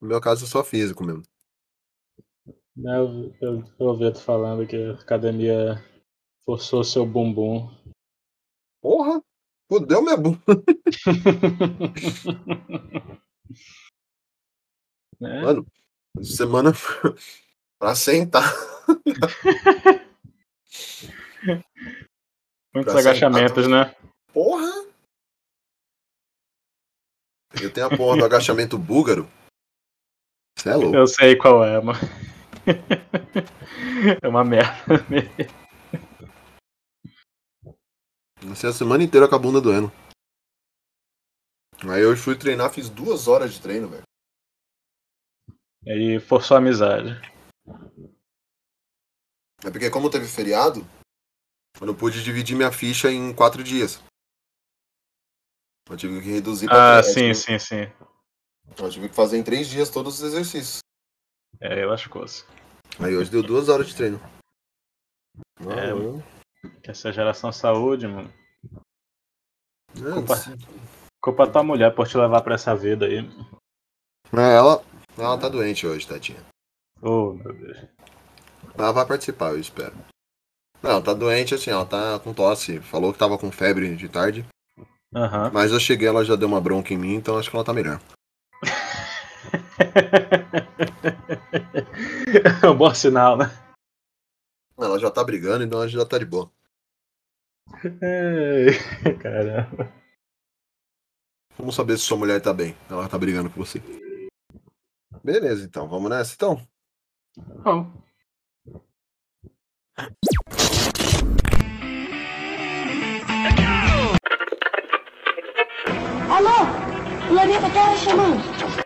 No meu caso é só físico mesmo. Né, Eu, eu, eu ouvi tu falando que a academia forçou seu bumbum. Porra! Fudeu minha bunda. né? Mano, semana pra sentar. Muitos pra agachamentos, né? Porra! Eu tenho a porra do agachamento búlgaro. Você é louco. Eu sei qual é, mano. É uma merda. Passei a semana inteira com a bunda doendo. Aí hoje fui treinar, fiz duas horas de treino, velho. Aí forçou a amizade. É porque como teve feriado, eu não pude dividir minha ficha em quatro dias. Eu tive que reduzir Ah, três. sim, sim, sim. Eu tive que fazer em três dias todos os exercícios. É, eu lascou-se. Aí hoje deu duas horas de treino. É, Ah, Que essa geração saúde, mano. é, Culpa. sim. Culpa tua mulher por te levar pra essa vida aí. É, ela, ela tá doente hoje, tadinha. Oh, meu Deus. Ela vai participar, eu espero. Não, ela tá doente, assim, ela tá com tosse. Falou que tava com febre de tarde. Aham. Mas eu cheguei, ela já deu uma bronca em mim, então acho que ela tá melhor. É um bom sinal, né? Ela já tá brigando, então ela já tá de boa. Ei, Caramba. Vamos saber se sua mulher tá bem. Ela tá brigando com você. Beleza, então. Vamos nessa, então? Bom. Alô? O planeta Terra chamando.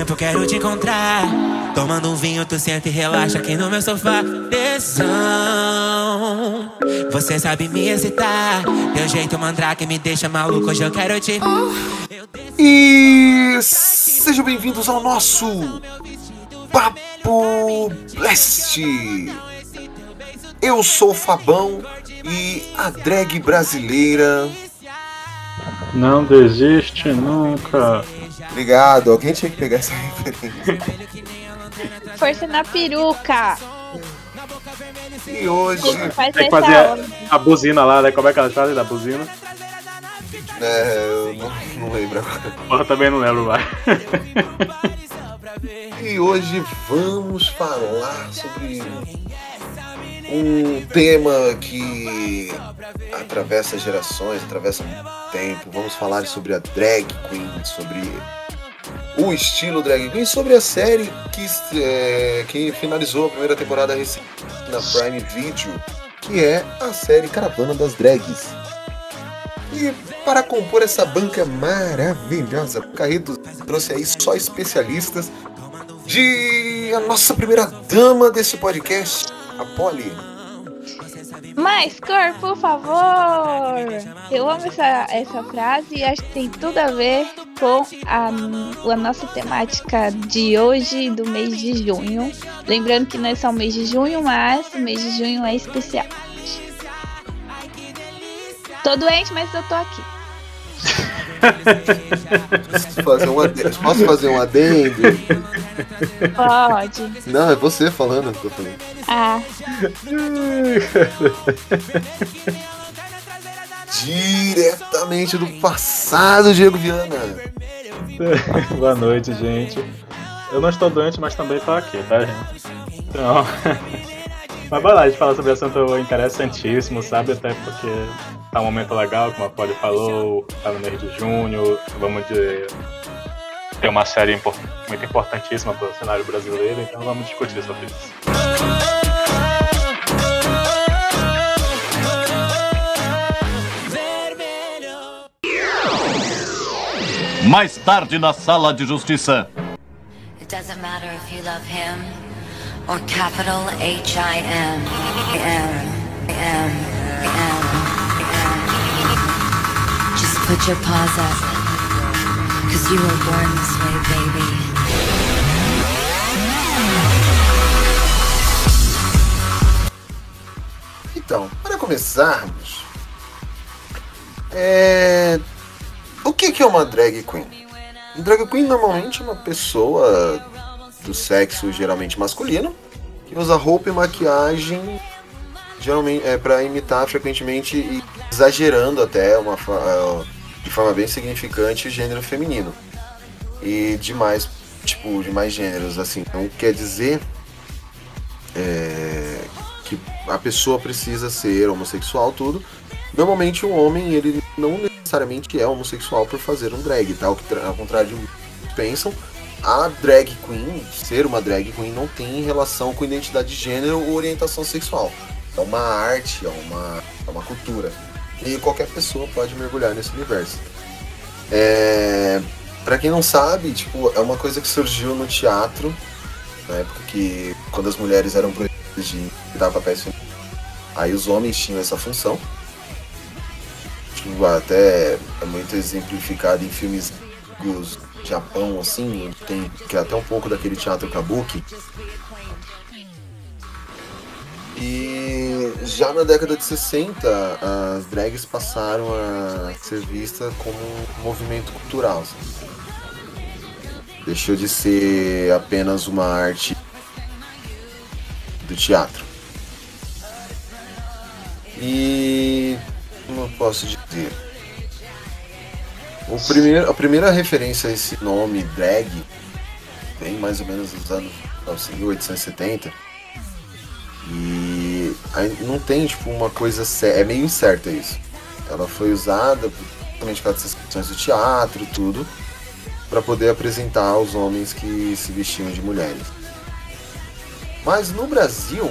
Tempo eu quero te encontrar. Tomando um vinho, tu senta e relaxa aqui no meu sofá. Tesão, você sabe me excitar. Teu jeito mandrake me deixa maluco, hoje eu quero te. E sejam bem-vindos ao nosso Papo Blast. Eu sou o Fabão e a drag brasileira. Não desiste nunca. Obrigado, alguém tinha que pegar essa referência. Força na peruca. E hoje, Faz Tem que fazer a, a buzina lá, né? Como é que ela faz da buzina? é, eu não, não lembro agora. Porra, também não lembro mais. E hoje vamos falar sobre um tema que atravessa gerações, atravessa tempo. Vamos falar sobre a drag queen, sobre o estilo drag queen, sobre a série que, é, que finalizou a primeira temporada recente na Prime Video, que é a série Caravana das Drags. E para compor essa banca maravilhosa, o Carreto trouxe aí só especialistas de a nossa primeira dama desse podcast, a Polly. Mais cor, por favor. Eu amo essa, essa frase e acho que tem tudo a ver com a, a nossa temática de hoje, do mês de junho. Lembrando que não é só o mês de junho, mas o mês de junho é especial. Tô doente, mas eu tô aqui. Posso fazer um adendo? Posso fazer um adendo? Pode. Não, é você falando que eu falei. Ah, Diretamente do passado, Diego Viana. Boa noite, gente. Eu não estou doente, mas também tô aqui, tá, gente? Então. Mas vai lá, a gente fala sobre assunto interessantíssimo, sabe? Até porque tá um momento legal, como a Polly falou, tá no mês de junho, vamos de. ter uma série muito importantíssima para o cenário brasileiro, então vamos discutir sobre isso. Mais tarde na sala de justiça. doesn't matter if you love him or capital H I M M M M M. Put your paws up, cause you were born this way, baby. Então, para começarmos, é... o que que é uma drag queen? Drag queen normalmente é uma pessoa do sexo geralmente masculino que usa roupa e maquiagem geralmente é para imitar frequentemente e exagerando até uma fa- de forma bem significante o gênero feminino. E demais tipo de mais gêneros assim. Não quer dizer é, que a pessoa precisa ser homossexual tudo. Normalmente o homem ele não necessariamente é homossexual por fazer um drag tá? Ao, que ao contrário do que pensam a drag queen ser uma drag queen não tem relação com identidade de gênero ou orientação sexual. É uma arte é uma é uma cultura e qualquer pessoa pode mergulhar nesse universo é, para quem não sabe tipo é uma coisa que surgiu no teatro na época que quando as mulheres eram proibidas de dar papéis femininos. Aí os homens tinham essa função. Tipo, até é muito exemplificado em filmes do Japão, assim, tem que é até um pouco daquele teatro kabuki. E já na década de 60, as drags passaram a ser vistas como um movimento cultural. assim deixou de ser apenas uma arte do teatro. E como eu posso dizer? O primeiro, a primeira referência a esse nome drag vem mais ou menos dos anos 1870 e aí não tem tipo uma coisa é meio incerta isso. Ela foi usada principalmente para as sessões do teatro, tudo para poder apresentar os homens que se vestiam de mulheres. Mas no Brasil,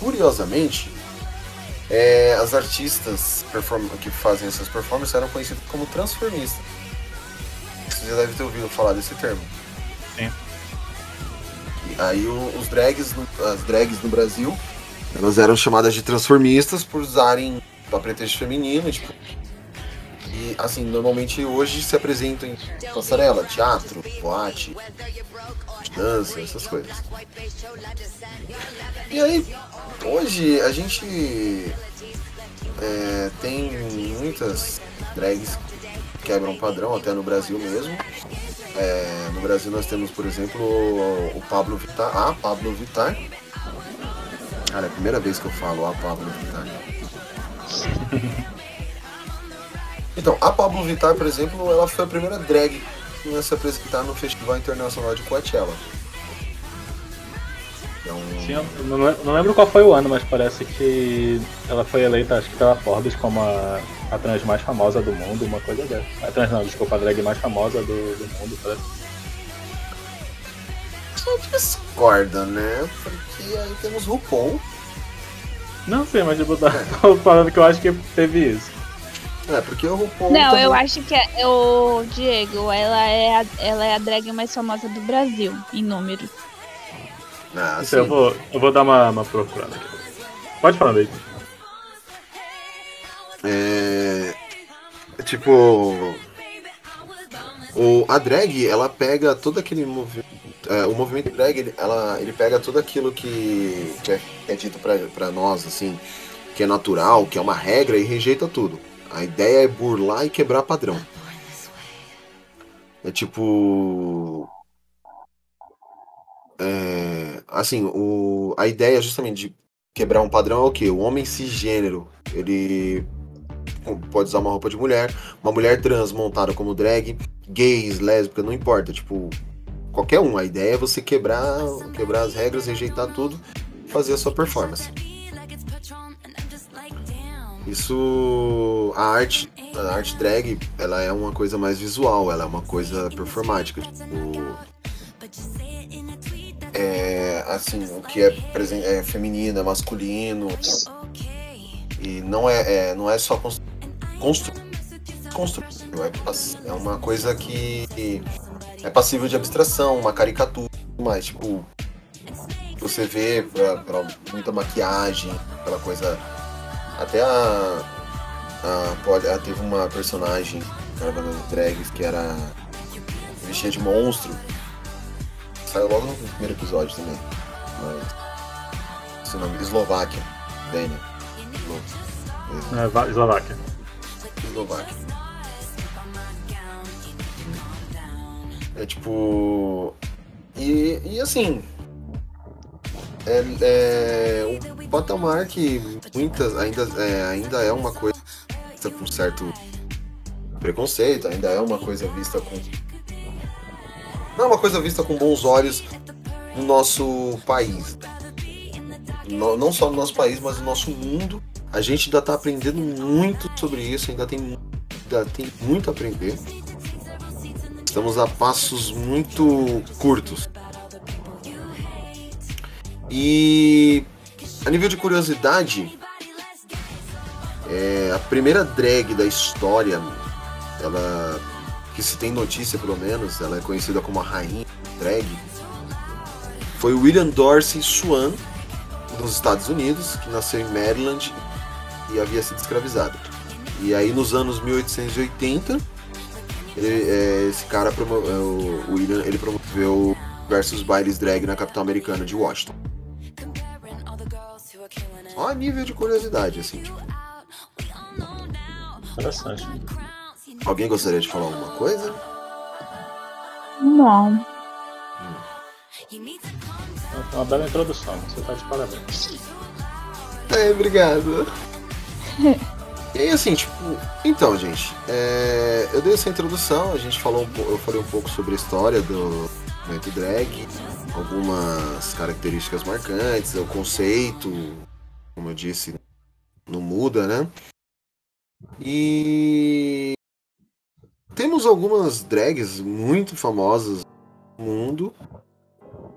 curiosamente, é, as artistas que fazem essas performances eram conhecidas como transformistas. Você já deve ter ouvido falar desse termo. Sim. E aí os drags, as drags no Brasil, elas eram chamadas de transformistas por usarem pretexto feminino, tipo, e assim, normalmente hoje se apresentam em passarela, teatro, boate, dança, essas coisas. E aí, hoje a gente é, tem muitas drags que quebram padrão, até no Brasil mesmo. É, no Brasil nós temos, por exemplo, o Pablo Vittar, a Pablo Vittar. Cara, é a primeira vez que eu falo a Pablo Vittar. Então, a Pablo Vittar, por exemplo, ela foi a primeira drag a se apresentar no Festival Internacional de Coachella. Então, Sim, não lembro qual foi o ano, mas parece que ela foi eleita, acho que pela Forbes, como a, a trans mais famosa do mundo, uma coisa dessa. A trans não, desculpa, a drag mais famosa do, do mundo, parece. Só discorda, né? Porque aí temos RuPaul. Não sei, mas tipo, tá- tô falando que eu acho que teve isso. É, porque o RuPaul. Não, também- eu acho que é, o Diego, ela é, a, ela é a drag mais famosa do Brasil, em número. Ah, Isso, eu, vou, eu vou dar uma, uma procurada aqui. Pode falar daí. É. Tipo. O, a drag, ela pega todo aquele movimento. O movimento drag, ele, ela, ele pega tudo aquilo que, que é, é dito pra nós, assim, que é natural, que é uma regra, e rejeita tudo. A ideia é burlar e quebrar padrão. É tipo. É, assim, o, a ideia justamente de quebrar um padrão é o que? O homem cisgênero, ele pode usar uma roupa de mulher, uma mulher trans montada como drag, gays, lésbica, não importa, tipo, qualquer um. A ideia é você quebrar, quebrar as regras, rejeitar tudo, fazer a sua performance. Isso, a arte, a arte drag, ela é uma coisa mais visual, ela é uma coisa performática, tipo, é, assim, o que é, é feminino, é masculino, e não é, é- não é só constru constru- constru- é, é uma coisa que é passível de abstração, uma caricatura, mas tipo você vê pra, pra muita maquiagem, aquela coisa. Até a, a, a- teve uma personagem das drags que era vestida de monstro. Saiu logo no primeiro episódio também. Mas. Esse nome, Eslováquia. Daniel. É, Eslováquia. Eslováquia. É tipo. E, e assim. É, é um patamar que muitas ainda é, ainda é uma coisa vista com certo preconceito, ainda é uma coisa vista com. Não é uma coisa vista com bons olhos no nosso país. No- não só no nosso país, mas no nosso mundo. A gente ainda está aprendendo muito sobre isso, ainda tem, ainda tem muito a aprender. Estamos a passos muito curtos. E a nível de curiosidade, é, a primeira drag da história, ela que se tem notícia pelo menos, ela é conhecida como a rainha drag, foi William Dorsey Swan, dos Estados Unidos, que nasceu em Maryland e havia sido escravizado. E aí nos anos 1880, ele- é, esse cara promoveu, o William, ele promoveu versus bailes drag na capital americana de Washington. Só a nível de curiosidade, assim, tipo. Interessante. Alguém gostaria de falar alguma coisa? Não. É uma bela introdução, você tá de parabéns. É, obrigado. E aí, assim, tipo, então, gente, é, eu dei essa introdução, a gente falou um eu falei um pouco sobre a história do movimento drag, algumas características marcantes, o conceito, como eu disse, não muda, né? E temos algumas drags muito famosas no mundo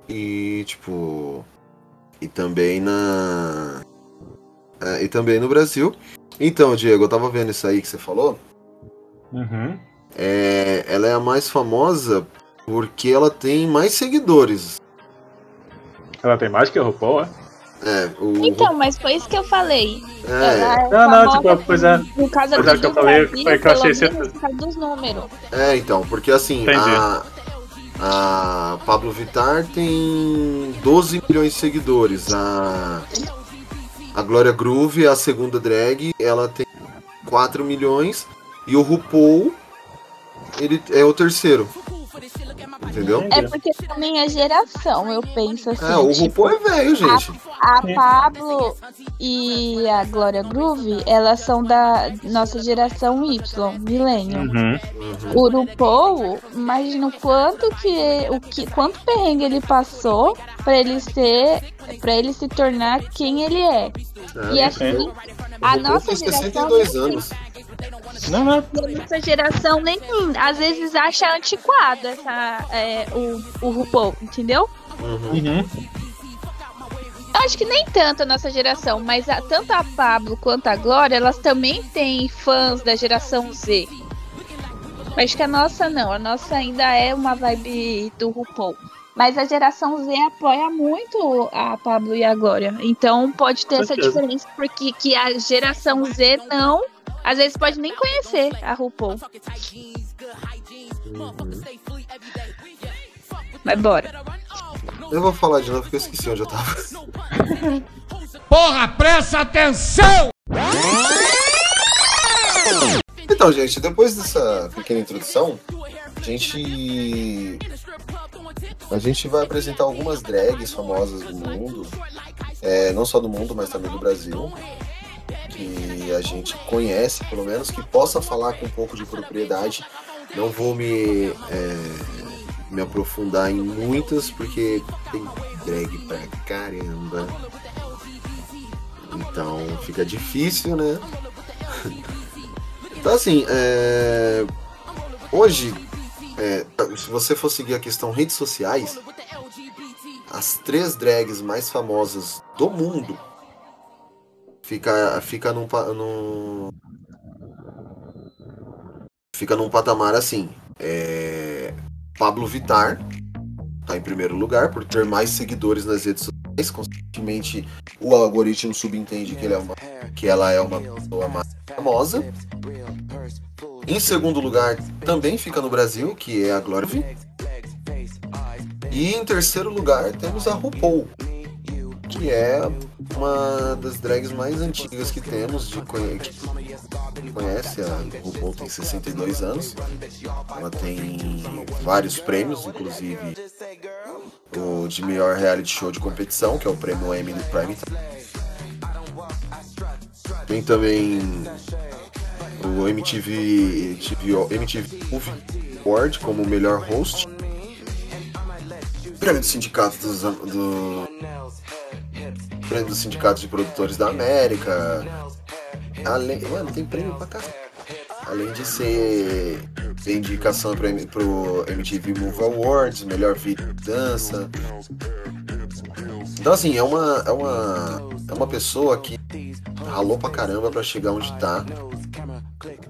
e, tipo, e também na é, e também no Brasil. Então, Diego, eu tava vendo isso aí que você falou. Uhum. É, ela é a mais famosa porque ela tem mais seguidores. Ela tem mais que o RuPaul, é? É, o, Então, mas foi isso que eu falei. é, Ela Não, não, tipo, pois é. Por causa Pois é, do que eu falei, foi que eu achei menos certo. por causa dos números. é, então, porque assim, Entendi. a, a Pablo Vittar tem 12 milhões de seguidores. A, a Glória Groove, a segunda drag, ela tem 4 milhões. E o RuPaul, ele é o terceiro. Entendeu? É porque também é geração, eu penso assim. É, o tipo, RuPaul é velho, gente. a Pablo e a Glória Groove, elas são da nossa geração Y, milênio. Uhum. O RuPaul, imagina o quanto que o que quanto perrengue ele passou pra ele ser para ele se tornar quem ele é. É, E assim, a RuPaul nossa geração 62 anos. Não, não. a nossa geração nem às vezes acha antiquado essa, é, o, o RuPaul, entendeu? Uhum. Uhum. Eu acho que nem tanto a nossa geração, mas a- tanto a Pablo quanto a Glória, elas também têm fãs da geração Z. Acho que a nossa não, a nossa ainda é uma vibe do RuPaul. Mas a geração Z apoia muito a Pablo e a Glória. Então pode ter essa diferença, porque que a geração Z não, às vezes pode nem conhecer a RuPaul. Mas bora. Eu vou falar de novo porque eu esqueci onde eu tava. Porra, presta atenção! Então, gente, depois dessa pequena introdução, a gente. A gente vai apresentar algumas drags famosas do mundo. é, não só do mundo, mas também do Brasil. Que a gente conhece, pelo menos, que possa falar com um pouco de propriedade. Não vou me, é, me aprofundar em muitas, porque tem drag pra caramba. Então fica difícil, né? Então, assim, é, hoje, é, se você for seguir a questão redes sociais, as três drags mais famosas do mundo fica, fica num, num fica num patamar assim. É, Pablo Vittar tá em primeiro lugar por ter mais seguidores nas redes sociais. Consequentemente, o algoritmo subentende que, ele é uma, que ela é uma pessoa mais famosa. Em segundo lugar, também fica no Brasil, que é a Glória. E em terceiro lugar, temos a RuPaul, que é uma das drags mais antigas que temos, de conhe- que conhece, a RuPaul tem 62 anos, ela tem vários prêmios, inclusive o de melhor reality show de competição, que é o prêmio Emmy do Prime. Tem também o MTV, MTV, MTV Award como melhor host. Prêmio do sindicato dos, do prêmio do sindicato de produtores da América. Além, mano, tem prêmio pra. Além de ser indicação pro, pro MTV Movie Awards, melhor vídeo de dança. Então assim, é uma é uma é uma pessoa que ralou pra caramba pra chegar onde tá.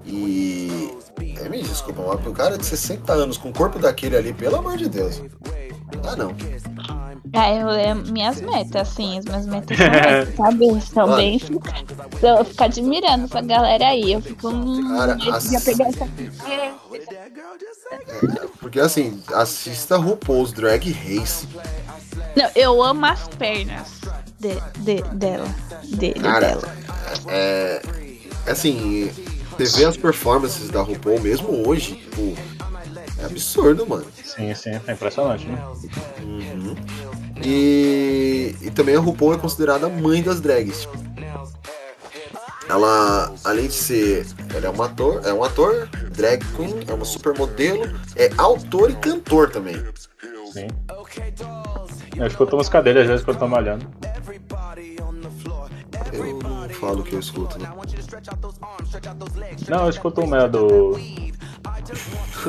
E é, me desculpa, mas o cara de 60 anos com o corpo daquele ali, pelo amor de Deus. Ah, não. Ah, eu, é minhas metas, assim, as minhas metas são essas, sabe? São bem. Eu fico admirando essa galera aí. Eu fico. Hum, Cara, eu as- devia pegar essa. Porque assim, assista RuPaul's Drag Race. Não, eu amo as pernas de, de- dela. Dele, Cara, dela. é. Assim, você vê as performances da RuPaul mesmo hoje, tipo, é absurdo, mano. Sim, sim, é impressionante, né? Uhum. E, e também a RuPaul é considerada a mãe das drags. Ela, além de ser, ela é um ator, é um ator, drag queen, é uma supermodelo, é autor e cantor também. Sim. Eu escuto música dele às vezes quando eu tô malhando. Eu não falo que eu escuto, né? Não, eu escuto uma do.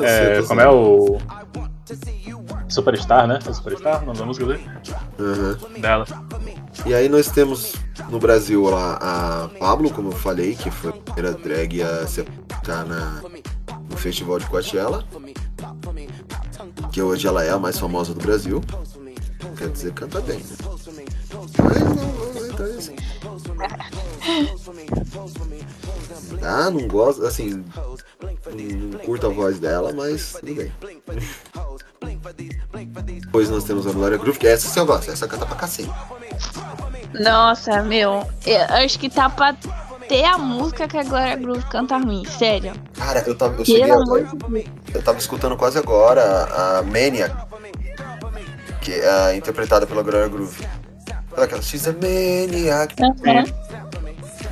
É, como é o. Superstar, né? É Superstar, o nome da música dele? Uhum. Dela. E aí nós temos no Brasil lá a Pablo, como eu falei, que foi a primeira drag a se apresentar na, no Festival de Coachella. Que hoje ela é a mais famosa do Brasil. Quer dizer, canta bem, né? Mas não vamos entrar nisso. Ah, não gosto, assim, não curto a voz dela, mas tudo bem. Depois nós temos a Glória Groove, que essa eu gosto, essa canta pra cacete. Nossa, meu. Eu acho que tá pra ter a música que a Glória Groove canta ruim, sério. Cara, eu tava, eu cheguei, eu tava escutando quase agora a, a Maniac, que é interpretada pela Glória Groove. Aquela, She's a Maniac. Aham.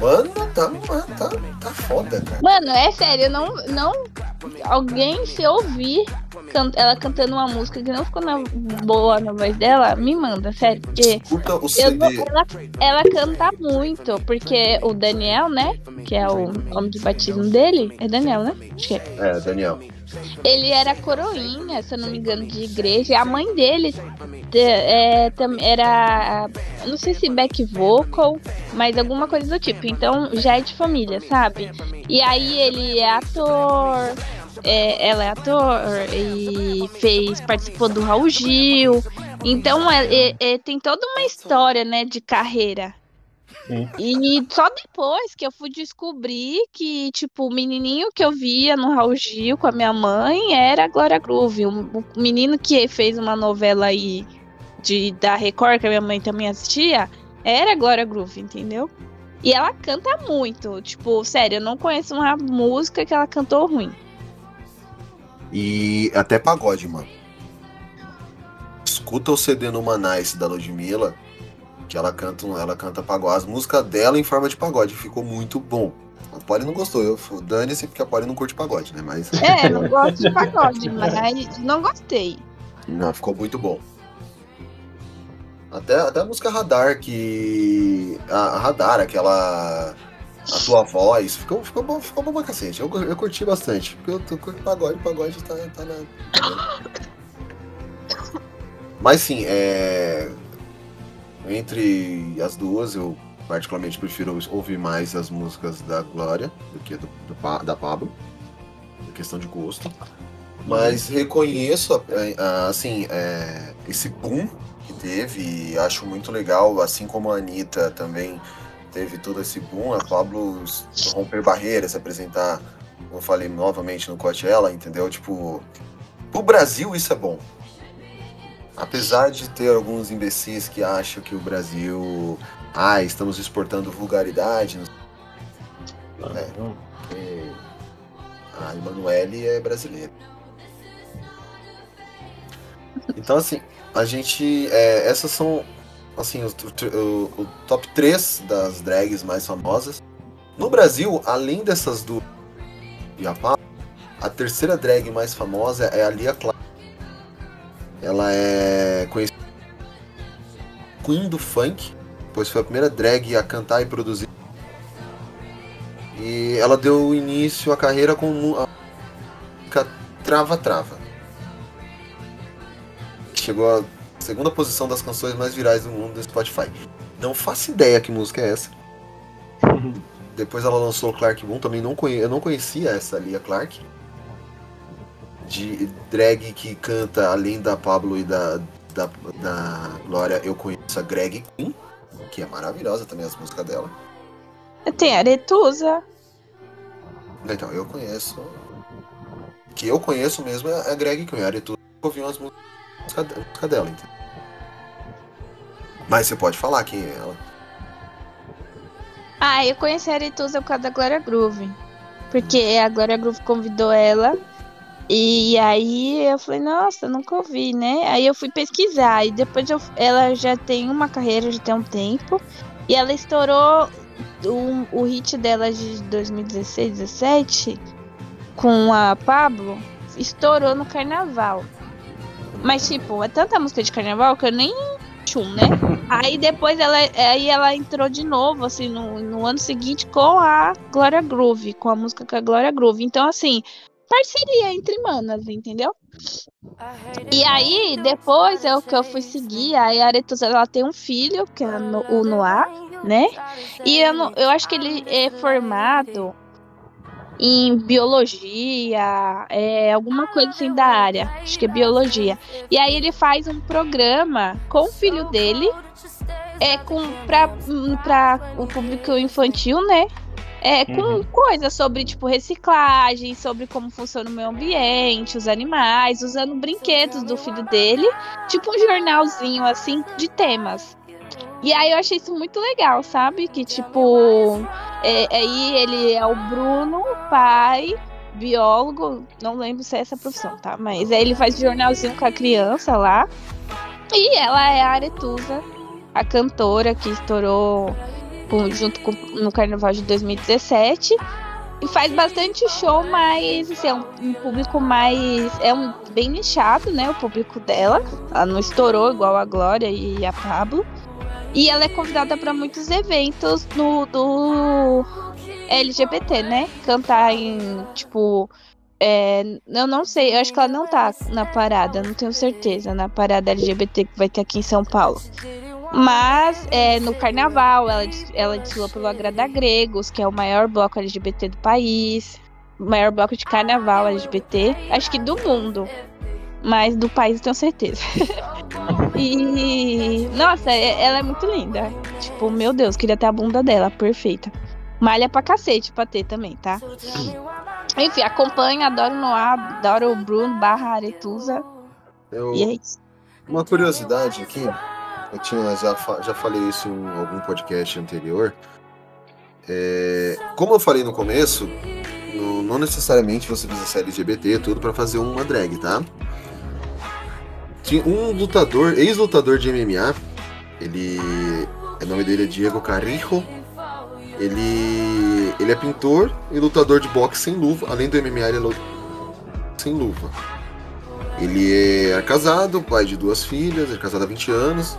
Mano, tá, tá, tá foda, cara. Mano, é sério, não, não. Alguém se ouvir can- ela cantando uma música que não ficou na- boa na voz dela, me manda, sério. Porque Escuta o não- CD. ela, ela canta muito, porque o Daniel, né? Que é o nome de batismo dele. É Daniel, né? Acho que é. É, Daniel. Ele era coroinha, se eu não me engano, de igreja. A mãe dele é, era, não sei se back vocal, mas alguma coisa do tipo. Então já é de família, sabe? E aí ele é ator, é, ela é ator e fez, participou do Raul Gil. Então é- é- é- tem toda uma história, né, de carreira. Sim. E só depois que eu fui descobrir que, tipo, o menininho que eu via no Raul Gil com a minha mãe era a Glória Groove. O, menino que fez uma novela aí de, da Record, que a minha mãe também assistia, era a Glória Groove, entendeu? E ela canta muito. Tipo, sério, eu não conheço uma música que ela cantou ruim. E até pagode, mano. Escuta o CD no Manice da Ludmilla, que ela canta, ela canta pagode. As músicas dela em forma de pagode ficou muito bom. A Polly não gostou, eu dane-se porque a Polly não curte pagode, né? Mas É, não gosto de pagode, mas não gostei. não, ficou muito bom. Até, até a música Radar, que. A, a Radar, aquela. A tua voz, ficou, ficou bom, ficou bom pra cacete. Eu, eu curti bastante. Porque eu, tô curto pagode, pagode tá, tá na. Mas sim, é. Entre as duas, eu particularmente prefiro ouvir mais as músicas da Glória do que do, do da Pablo. Em questão de gosto. Mas reconheço, a- a- assim, é, esse boom que teve e acho muito legal, assim como a Anitta também teve todo esse boom, a Pablo romper barreiras, se apresentar, como eu falei novamente no Coachella, entendeu? Tipo, pro Brasil isso é bom. Apesar de ter alguns imbecis que acham que o Brasil, ah, estamos exportando vulgaridade, não sei Então, o quê. a Emanuele é brasileira. Então, assim, a gente. é, essas são, assim, o, o- o top 3 das drags mais famosas. No Brasil, além dessas duas e a a terceira drag mais famosa é a Lia Clark. Ela é conhecida Queen do Funk, pois foi a primeira drag a cantar e produzir. E ela deu início à carreira com a música Trava Trava. Chegou à segunda posição das canções mais virais do mundo do Spotify. Não faço ideia que música é essa. Depois ela lançou Clark Boom, também não conhe... eu não conhecia essa Lia Clark. De drag que canta, além da Pablo e da, da, da Glória, eu conheço a Greg Queen, que é maravilhosa também as músicas dela. Tem Aretusa. Então, eu conheço. Que eu conheço mesmo é a Greg Queen, a Aretusa, eu ouvi umas músicas música dela, entendeu? Mas você pode falar quem é ela. Ah, eu conheci a Aretusa por causa da Glória Groove. Porque a Glória Groove convidou ela. E aí eu falei, nossa, nunca ouvi, né? Aí eu fui pesquisar. E depois eu- ela já tem uma carreira, já tem um tempo. E ela estourou o, o hit dela de 2016, 17 com a Pablo. Estourou no carnaval. Mas, tipo, é tanta música de carnaval que eu nem tchum, né? Aí depois ela, aí ela entrou de novo, assim, no, no ano seguinte com a Glória Groove, com a música com a Glória Groove. Então, assim, parceria entre manas, entendeu? E aí, depois é o que eu fui seguir, aí a Aretusa, ela tem um filho, que é no- o Noah, né? E eu, não- eu acho que ele é formado em biologia, é alguma coisa assim da área, acho que é biologia. E aí ele faz um programa com o filho dele, é com pra o público infantil, né? É, com Uhum. coisas sobre, tipo, reciclagem, sobre como funciona o meio ambiente, os animais, usando brinquedos do filho dele, tipo um jornalzinho, assim, de temas. E aí eu achei isso muito legal, sabe? Que, tipo, é, aí ele é o Bruno, pai, biólogo, não lembro se é essa profissão, tá? Mas aí ele faz jornalzinho com a criança lá. E ela é a Aretusa, a cantora que estourou com- junto com, no carnaval de 2017. E faz bastante show, mas assim, é um, um público mais. É um bem nichado, né? O público dela. Ela não estourou igual a Glória e a Pablo. E ela é convidada para muitos eventos no, do LGBT, né? Cantar em, tipo. é, eu não sei, eu acho que ela não tá na parada, não tenho certeza, na parada LGBT que vai ter aqui em São Paulo. Mas é, no carnaval, ela, ela desfilou pelo Agrada Gregos, que é o maior bloco LGBT do país. Maior bloco de carnaval LGBT, acho que do mundo. Mas do país eu tenho certeza. e. Nossa, é- ela é muito linda. Tipo, meu Deus, queria ter a bunda dela, perfeita. Malha pra cacete pra ter também, tá? Enfim, acompanha, adoro Noah, adoro o Bruno barra Aretusa. Eu, E é isso. Uma curiosidade aqui, eu tinha, já, já falei isso em algum podcast anterior. É, como eu falei no começo, no- não necessariamente você precisa ser LGBT, tudo pra fazer uma drag, tá? Tinha um lutador, ex-lutador de MMA, ele. O nome dele é Diego Carrijo. Ele. Ele é pintor e lutador de boxe sem luva. Além do MMA, ele é lu- sem luva. Ele é casado, pai de duas filhas, é casado há 20 anos.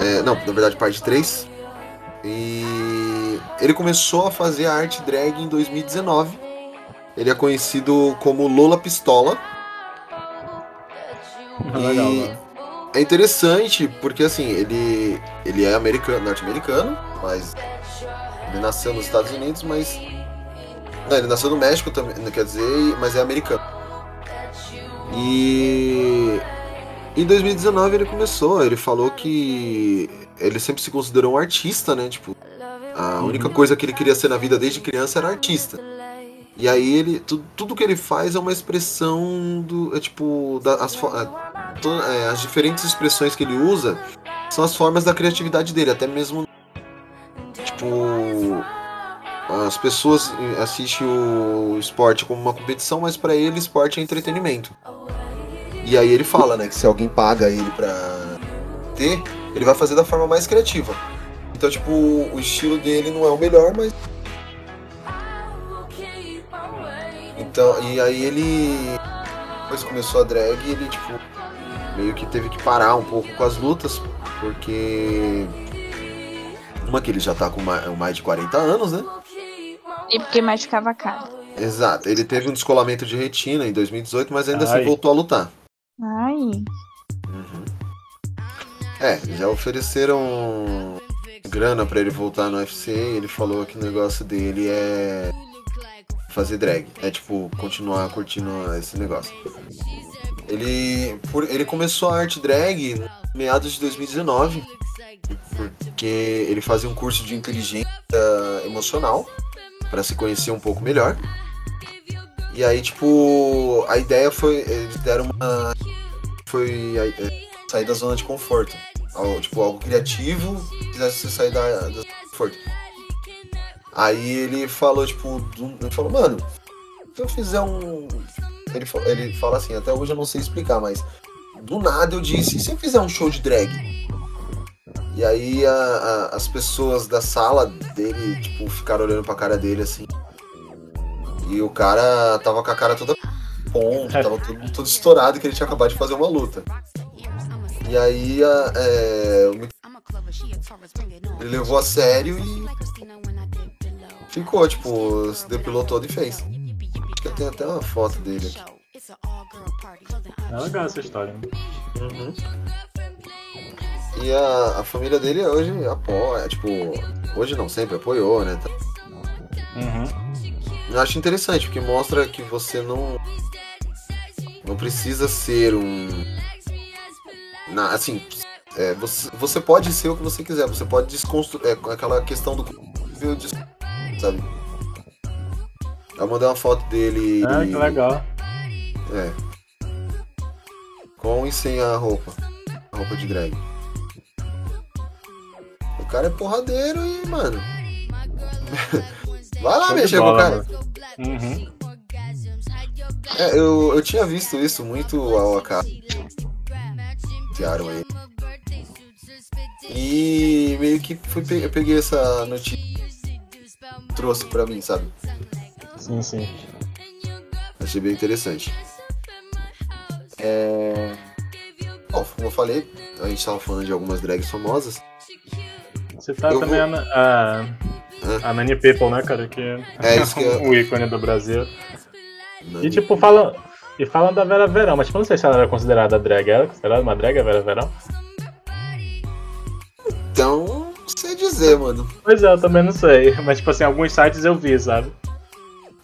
É, não, na verdade, de três. E ele começou a fazer a arte drag em 2019. Ele é conhecido como Lola Pistola. Legal, E- né? É interessante porque assim, ele, ele é americano, norte-americano, mas ele nasceu nos Estados Unidos, mas. Não, ele nasceu no México também, quer dizer, mas é americano. E em 2019 ele começou, ele falou que ele sempre se considerou um artista, né? Tipo, a única coisa que ele queria ser na vida desde criança era artista. E aí ele. Tu, tudo que ele faz é uma expressão do. É tipo. Da, as, é, as diferentes expressões que ele usa são as formas da criatividade dele, até mesmo. Tipo. As pessoas assistem o esporte como uma competição, mas pra ele esporte é entretenimento. E aí ele fala, né, que se alguém paga ele pra ter, ele vai fazer da forma mais criativa. Então, tipo, o estilo dele não é o melhor, mas. Então, e aí ele. Depois começou a drag, ele, tipo, meio que teve que parar um pouco com as lutas, porque. Uma que ele já tá com ma- mais de 40 anos, né? E porque machucava a cara. Exato. Ele teve um descolamento de retina em 2018, mas ainda assim Ai. voltou a lutar. Ai. É, já ofereceram grana pra ele voltar no UFC e ele falou que o negócio dele é fazer drag. É tipo, continuar curtindo esse negócio. Ele, por- ele começou a arte drag meados de 2019, porque ele fazia um curso de inteligência emocional pra se conhecer um pouco melhor. E aí, tipo, a ideia foi. Eles deram uma. Foi é, sair da zona de conforto. Algo, tipo, algo criativo você sair da, da zona de conforto. Aí ele falou, tipo, do- ele falou, mano, se eu fizer um. Ele, ele fala assim, até hoje eu não sei explicar, mas do nada eu disse, se eu fizer um show de drag? E aí a- a- as pessoas da sala dele, tipo, ficaram olhando pra cara dele assim. E o cara tava com a cara toda ponto, tava todo, todo estourado que ele tinha acabado de fazer uma luta. E aí a- é, ele levou a sério e ficou, tipo, se depilou todo e fez. Acho que eu tenho até uma foto dele aqui. É legal essa história. Uhum. E a, a família dele hoje apoia, tipo, hoje não, sempre apoiou, né? Uhum. Eu acho interessante, porque mostra que você não. Não precisa ser um. Na, assim, é, você, você pode ser o que você quiser, você pode desconstruir. É, aquela questão do. Sabe? Eu mandei uma foto dele. Ah, que legal. É. Com e sem a roupa. A roupa de drag. O cara é porradeiro e, mano. Vai lá de mexer com o bola, cara. mano. Uhum. É, eu, eu tinha visto isso muito ao acaso. Aí. E meio que fui, eu peguei essa notícia. Trouxe pra mim, sabe? Sim, sim. Achei bem interessante. É... Bom, como eu falei, a gente tava falando de algumas drags famosas. Você tá Eu também vou- a, a, a Nani People, né, cara? Que É isso que eu- o ícone do Brasil. E tipo, falam. E falam da Vera Verão, mas tipo, não sei se ela era considerada drag. Ela é considerada uma drag, a Vera Verão? Então, não sei dizer, mano. Pois é, eu também não sei. Mas tipo assim, alguns sites eu vi, sabe?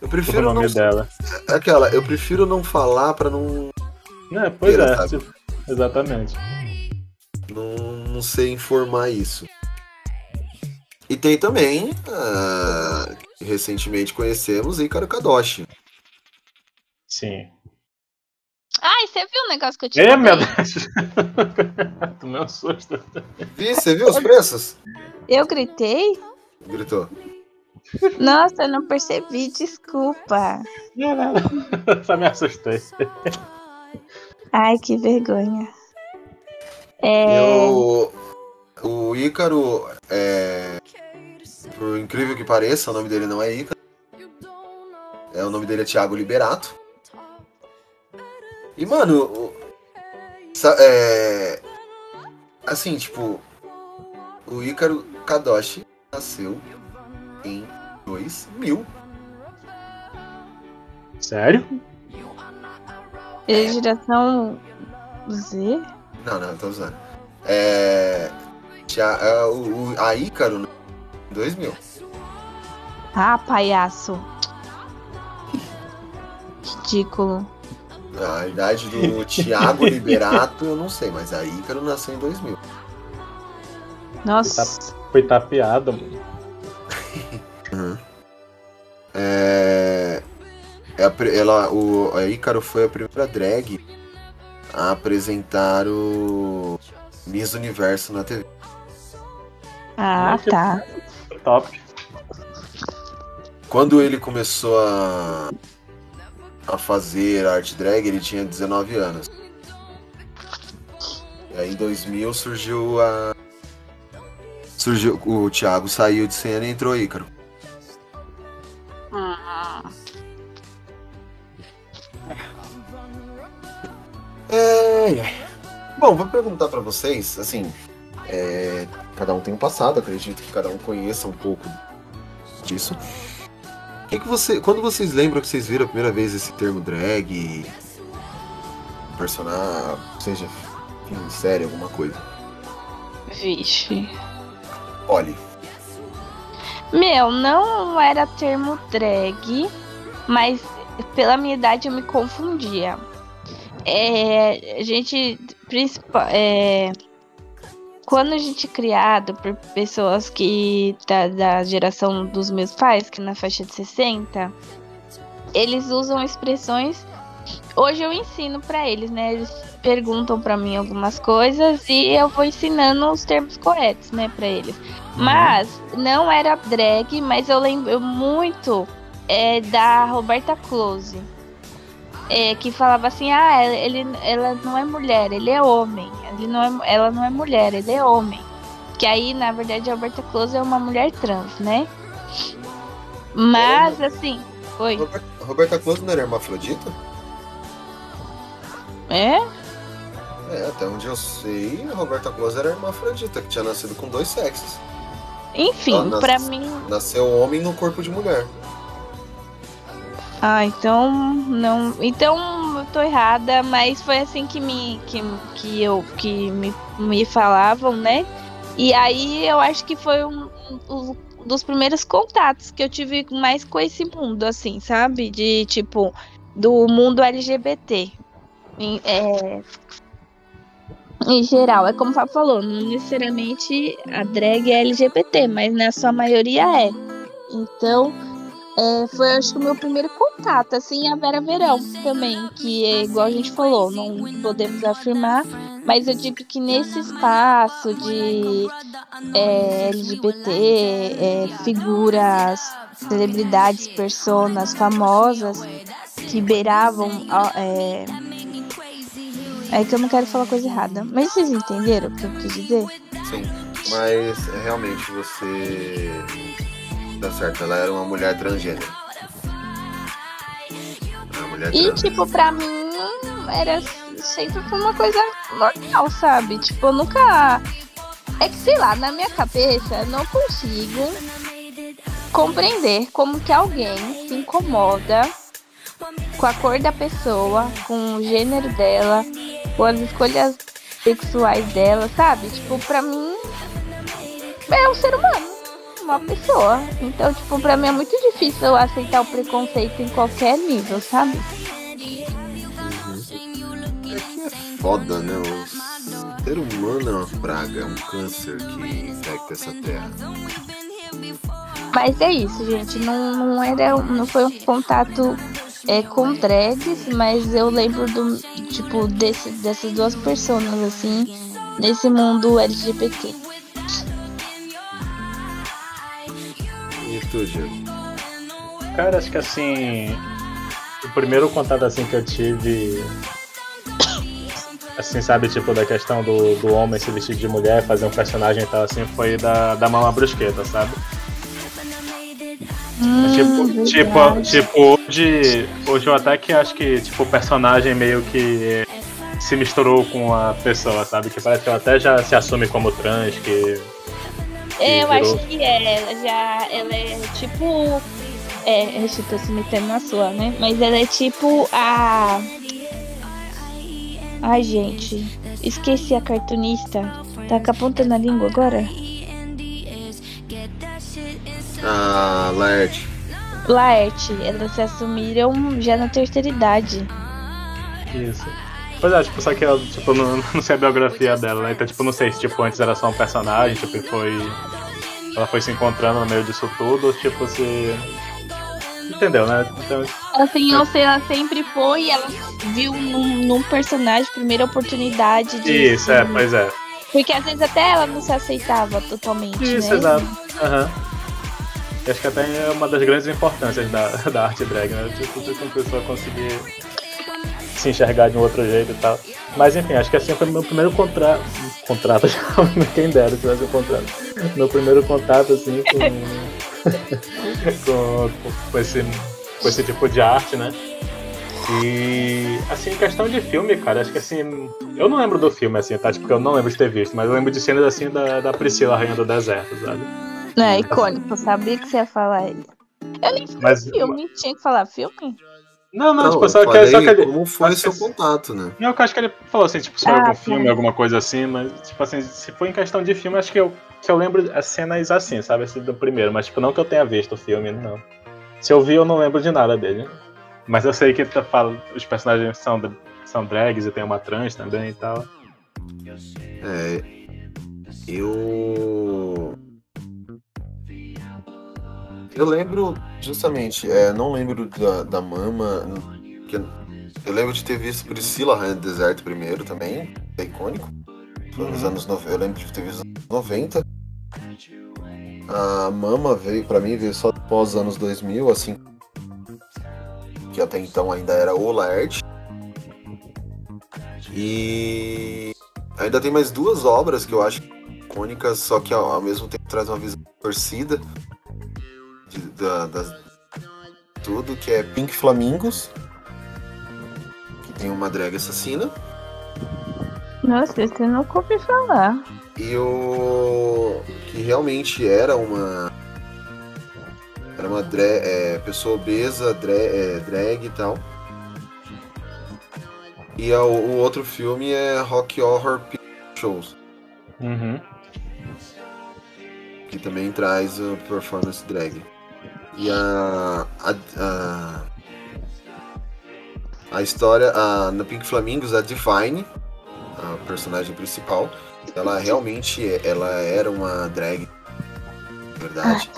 Eu O prefiro não. nome dela. Aquela, eu prefiro não falar pra não, É, pois Feira, é. tipo, exatamente. não, não sei informar isso. E tem também, que recentemente conhecemos, Ícaro Kadoshi. Sim. Ai, você viu o negócio que eu te É, meu Deus! Tomei um susto. Vi, você viu os preços? Eu gritei? Gritou. Nossa, eu não percebi, desculpa. Não, não, não. Só me assustei. Ai, que vergonha. É. Eu, o Ícaro, é, por incrível que pareça, o nome dele não é Ícaro. É, o nome dele é Thiago Liberato. E, mano, é, assim, tipo, o Ícaro Kadoshi nasceu em 2000. Sério? Ele é geração Z? Não, não, tô usando. É, Thia- é, o, a Ícaro, né, em 2000. Ah, palhaço. Ridículo. A idade do Thiago Liberato eu não sei, mas a Ícaro nasceu em 2000. Nossa. Foi tapeado, mano. Uhum. É... é ela, o, a Ícaro foi a primeira drag a apresentar o Miss Universo na TV. Ah, tá. Top. Quando ele começou a, a fazer arte drag, ele tinha 19 anos. E aí em 2000 surgiu a. Surgiu. O Thiago saiu de cena e entrou Ícaro. É, é. Bom, vou perguntar pra vocês, assim, é, cada um tem um passado, acredito que cada um conheça um pouco disso. Que, que você, quando vocês lembram que vocês viram a primeira vez esse termo drag, personagem, seja em série, alguma coisa? Vixe. Olhe, Meu, não era termo drag, mas pela minha idade eu me confundia. É, a gente, principal, é, quando a gente é criado por pessoas que da, da geração dos meus pais, que é na faixa de 60, eles usam expressões. Hoje eu ensino pra eles, né? Eles perguntam pra mim algumas coisas e eu vou ensinando os termos corretos, né, pra eles. Mas não era drag, mas eu lembro muito é, da Roberta Close. É, que falava assim, ah, ele, ela não é mulher, ele é homem. Ele não é, ela não é mulher, ele é homem. Que aí, na verdade, a Roberta Close é uma mulher trans, né? Mas, assim, oi. Roberta, Roberta Close não era hermafrodita? É? É, até onde eu sei, a Roberta Close era hermafrodita, que tinha nascido com dois sexos. Enfim, pra mim. Nasceu homem no corpo de mulher. Ah, então não. Então eu tô errada, mas foi assim que me que, que eu que me, me falavam, né? E aí eu acho que foi um, um dos primeiros contatos que eu tive mais com esse mundo, assim, sabe? De tipo do mundo LGBT. Em, é, em geral, é como o Fábio falou, não necessariamente a drag é LGBT, mas na sua maioria é. Então, é, foi acho que o meu primeiro contato, assim, a Vera Verão também, que é igual a gente falou, não podemos afirmar, mas eu digo que nesse espaço de é, LGBT, é, figuras, celebridades, personas famosas que beiravam. É, é que eu não quero falar coisa errada, mas vocês entenderam o que eu quis dizer? Sim. Mas realmente você. Tá certo, ela era uma mulher transgênero. Uma mulher E, tipo, pra mim, era sempre foi uma coisa normal, sabe? Tipo, eu nunca. É que, sei lá, na minha cabeça, eu não consigo compreender como que alguém se incomoda com a cor da pessoa, com o gênero dela, com as escolhas sexuais dela, sabe? Tipo, pra mim, é um ser humano, uma pessoa. Então, tipo, pra mim é muito difícil eu aceitar o preconceito em qualquer nível, sabe? Foda, né? O ser humano é uma praga, é um câncer que infecta essa terra. Mas é isso, gente. Não, não, era, não foi um contato é, com drags, mas eu lembro do tipo desse, dessas duas pessoas assim nesse mundo LGBT. Tu, Diego? Cara, acho que assim. O primeiro contato assim que eu tive. Assim, sabe, tipo, da questão do, do homem se vestir de mulher, fazer um personagem e tal, assim, foi da, da Mama Brusqueta, sabe? Hum, tipo, tipo, tipo, hoje, hoje eu até que acho que, tipo, o personagem meio que se misturou com a pessoa, sabe? Que parece que ela até já se assume como trans, que. É, eu virou. acho que é, ela já. Ela é tipo. É, eu tô se metendo na sua, né? Mas ela é tipo a. Ai, gente. Esqueci a cartunista. Tá com a ponta na língua agora? A Laerte. Laerte, elas se assumiram já na terceira idade. Isso. Pois é, tipo, só que ela, tipo, não, não sei a biografia dela, né? Então, tipo, não sei se, tipo, antes era só um personagem, tipo, e foi... Ela foi se encontrando no meio disso tudo, tipo, se... Entendeu, né? Então, Assim, ou se ela sempre foi, ela viu num, num personagem primeira oportunidade de. isso, é, pois é. Porque às vezes até ela não se aceitava totalmente. Isso, né? exato. Aham. E Acho que até é uma das grandes importâncias da, da arte drag, né? Tipo, se uma pessoa conseguir se enxergar de um outro jeito e tal. Mas enfim, acho que assim foi meu primeiro contrato. Contrato, quem dera se tivesse um contrato. Meu primeiro contato, assim, com, com, com, esse, com esse tipo de arte, né? E assim, em questão de filme, cara, acho que assim. Eu não lembro do filme, assim, tá? Tipo, eu não lembro de ter visto, mas eu lembro de cenas assim da, da Priscila, Rainha do Deserto, sabe? É icônico, eu sabia que você ia falar ele. Eu nem falei Mas- filme, tinha que falar filme? Não, não, Não, tipo, eu só que, só que ele. como foi acho seu que- contato, né? Não, eu acho que ele falou assim, tipo, sobre Ah, algum tá. filme, alguma coisa assim, mas, tipo assim, se for em questão de filme, acho que eu, que eu lembro as cenas assim, sabe? Assim, do primeiro, mas, tipo, não que eu tenha visto o filme, não. Se eu vi, eu não lembro de nada dele. Mas eu sei que tá, fala, os personagens são, são drags e tem uma trans também e tal. É. Eu. Eu lembro, justamente, é, não lembro da, da Mama. que eu- lembro de ter visto Priscila Rainha do Deserto primeiro também, é icônico. Nos anos nove- Eu lembro de ter visto nos anos 90. A Mama veio, pra mim, veio só após os anos 2000, assim. Que até então ainda era o Laerte. E ainda tem mais duas obras que eu acho icônicas, só que ao, ao mesmo tempo traz uma visão torcida da, das, tudo, que é Pink Flamingos, que tem uma drag assassina, Nossa, esse eu não ouvi falar. e o que realmente era uma era uma dra- é, pessoa obesa, dra- é, drag e tal. E a- o outro filme é Rock Horror Shows. Uhum. que também traz o performance drag. E a. A, a, a história. A, na Pink Flamingos, a Divine, a personagem principal, ela realmente ela era uma drag. de Verdade.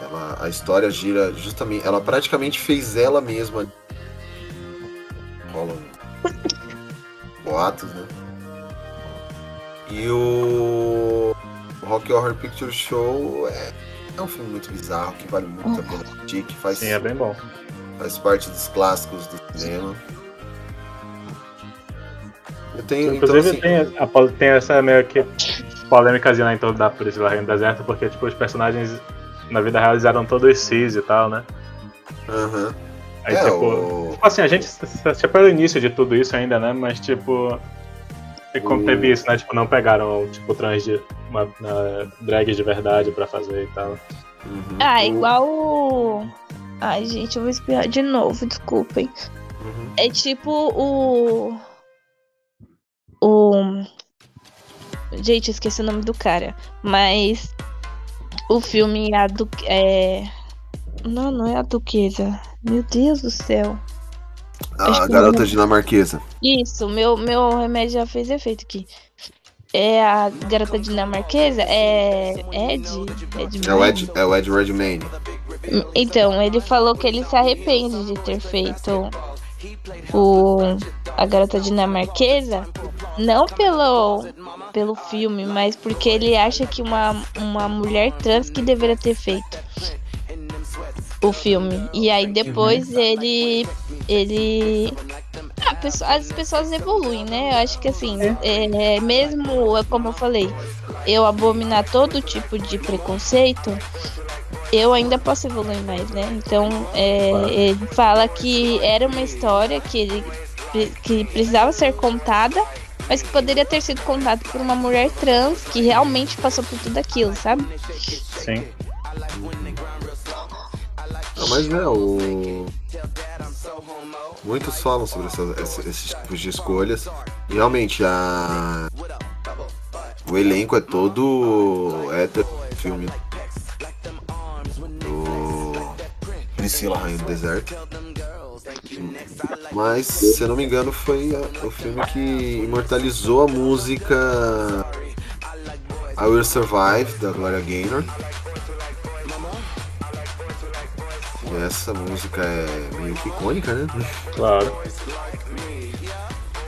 Ela, a história gira justamente. Ela praticamente fez ela mesma. Rolam boatos, né? E o Rock Horror Picture Show é, é um filme muito bizarro, que vale muito a pena assistir, que faz, Sim, é bem bom. faz parte dos clássicos do cinema. Eu tenho, então, Inclusive assim, tem, a tem essa meio que polêmicazinha lá em torno da Priscila Rainha do Deserto, porque tipo, os personagens na vida real eram todos cis e tal, né? aham. Aí, É, tipo, o- tipo assim, a gente tipo é o início de tudo isso ainda, né? Mas tipo. E como teve isso, né? Tipo, não pegaram, tipo, trans de. Uma, na, drag de verdade pra fazer e tal. Uhum. Ah, igual o. Ai, gente, eu vou espirrar de novo, desculpem. Uhum. É tipo o. O. Gente, eu esqueci o nome do cara. Mas. O filme a du... é. Não, não é a Duquesa. Meu Deus do céu. A garota dinamarquesa. Isso, meu, meu remédio já fez efeito aqui. É a garota dinamarquesa? É. Ed? Ed É o? Ed, é o Ed Redmayne. Então, ele falou que ele se arrepende de ter feito o a garota dinamarquesa, não pelo pelo filme, mas porque ele acha que uma, uma mulher trans que deveria ter feito o filme. E aí depois ele ele ah, pesso- as pessoas evoluem, né? Eu acho que assim, é, mesmo é como eu falei, eu abominar todo tipo de preconceito, eu ainda posso evoluir mais, né? Então, é, ele fala que era uma história que ele que precisava ser contada, mas que poderia ter sido contada por uma mulher trans que realmente passou por tudo aquilo, sabe? Sim. Não, mas é, o. Muitos falam sobre essas- esses, tipos de escolhas. E realmente a. O elenco é todo hétero filme. Do Priscila Rainha do Deserto. Mas, se eu não me engano, foi a- o filme que imortalizou a música I Will Survive, da Gloria Gaynor. Essa música é meio que icônica, né? Claro.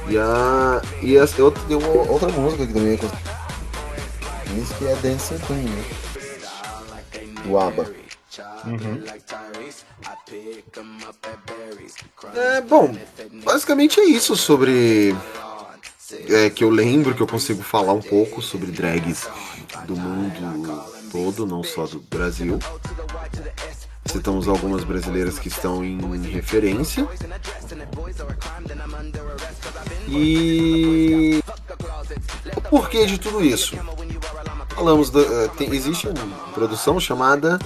E a. E essa, eu tenho uma outra música que também é isso que é Dancing Queen, né? Do ABBA. Uhum. É, bom, basicamente é isso sobre. É, que eu lembro que eu consigo falar um pouco sobre drags do mundo todo, não só do Brasil. Citamos algumas brasileiras que estão em referência. E o porquê de tudo isso? Falamos, eh, tem, existe uma produção chamada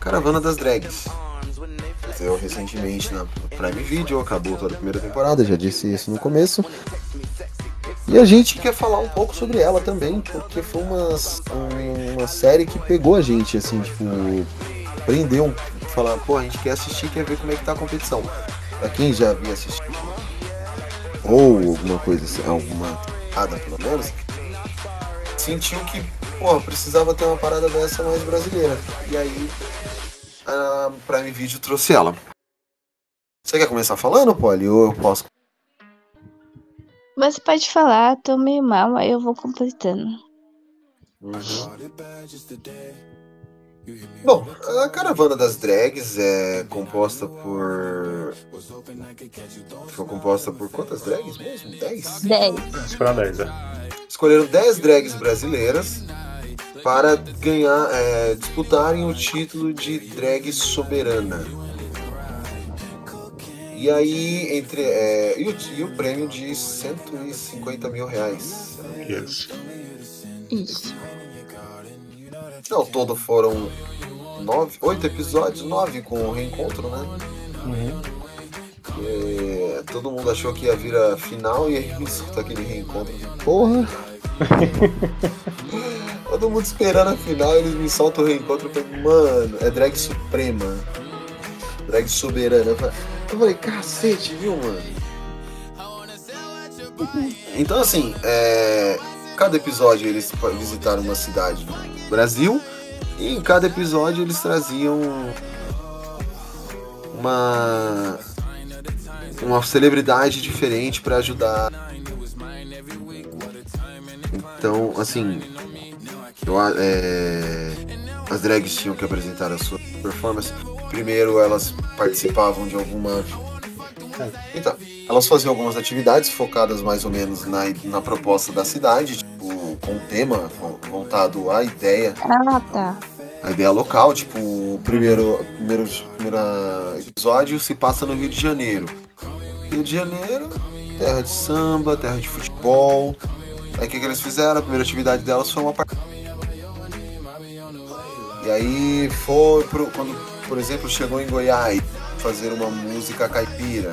Caravana das Drags. Eu recentemente na Prime Video, acabou toda a primeira temporada, já disse isso no começo. E a gente quer falar um pouco sobre ela também, porque foi uma, uma série que pegou a gente, assim, tipo, prendeu, falar, pô, a gente quer assistir, quer ver como é que tá a competição. Pra quem já havia assistido, ou alguma coisa assim, alguma nada pelo menos, sentiu que, pô, precisava ter uma parada dessa mais brasileira. E aí a Prime Video trouxe ela. Você quer começar falando, Polly? Ou eu posso? Você pode falar, tô meio mal, aí eu vou completando. Bom, a caravana das drags é composta por. Foi composta por quantas drags mesmo? 10? 10. Acho que foram 10, é. Escolheram 10 drags brasileiras para ganhar, é, disputarem o título de drag soberana. E aí, entre. é, e, o, e o prêmio de 150 mil reais. Isso. Isso. Ao todo foram nove, oito episódios, nove com o reencontro, né? Uhum. É, todo mundo achou que ia vir a final e aí soltou aquele reencontro. Porra! todo mundo esperando a final, eles me soltam o reencontro. Eu falei, mano, é drag suprema. Drag soberana. Eu falei, eu falei, cacete, viu, mano? Então, assim, é, cada episódio eles visitaram uma cidade do Brasil e em cada episódio eles traziam uma uma celebridade diferente para ajudar. Então, assim, eu, é, as drags tinham que apresentar a sua performance. Primeiro, elas participavam de alguma. Então, elas faziam algumas atividades focadas mais ou menos na, na proposta da cidade, tipo, com um tema vo- voltado à ideia Ah, tá. a ideia local, tipo, o primeiro, primeiro, primeiro episódio se passa no Rio de Janeiro. Rio de Janeiro, terra de samba, terra de futebol. Aí o que, que eles fizeram? A primeira atividade delas foi uma parte. E aí foi pro, quando, por exemplo, chegou em Goiás fazer uma música caipira.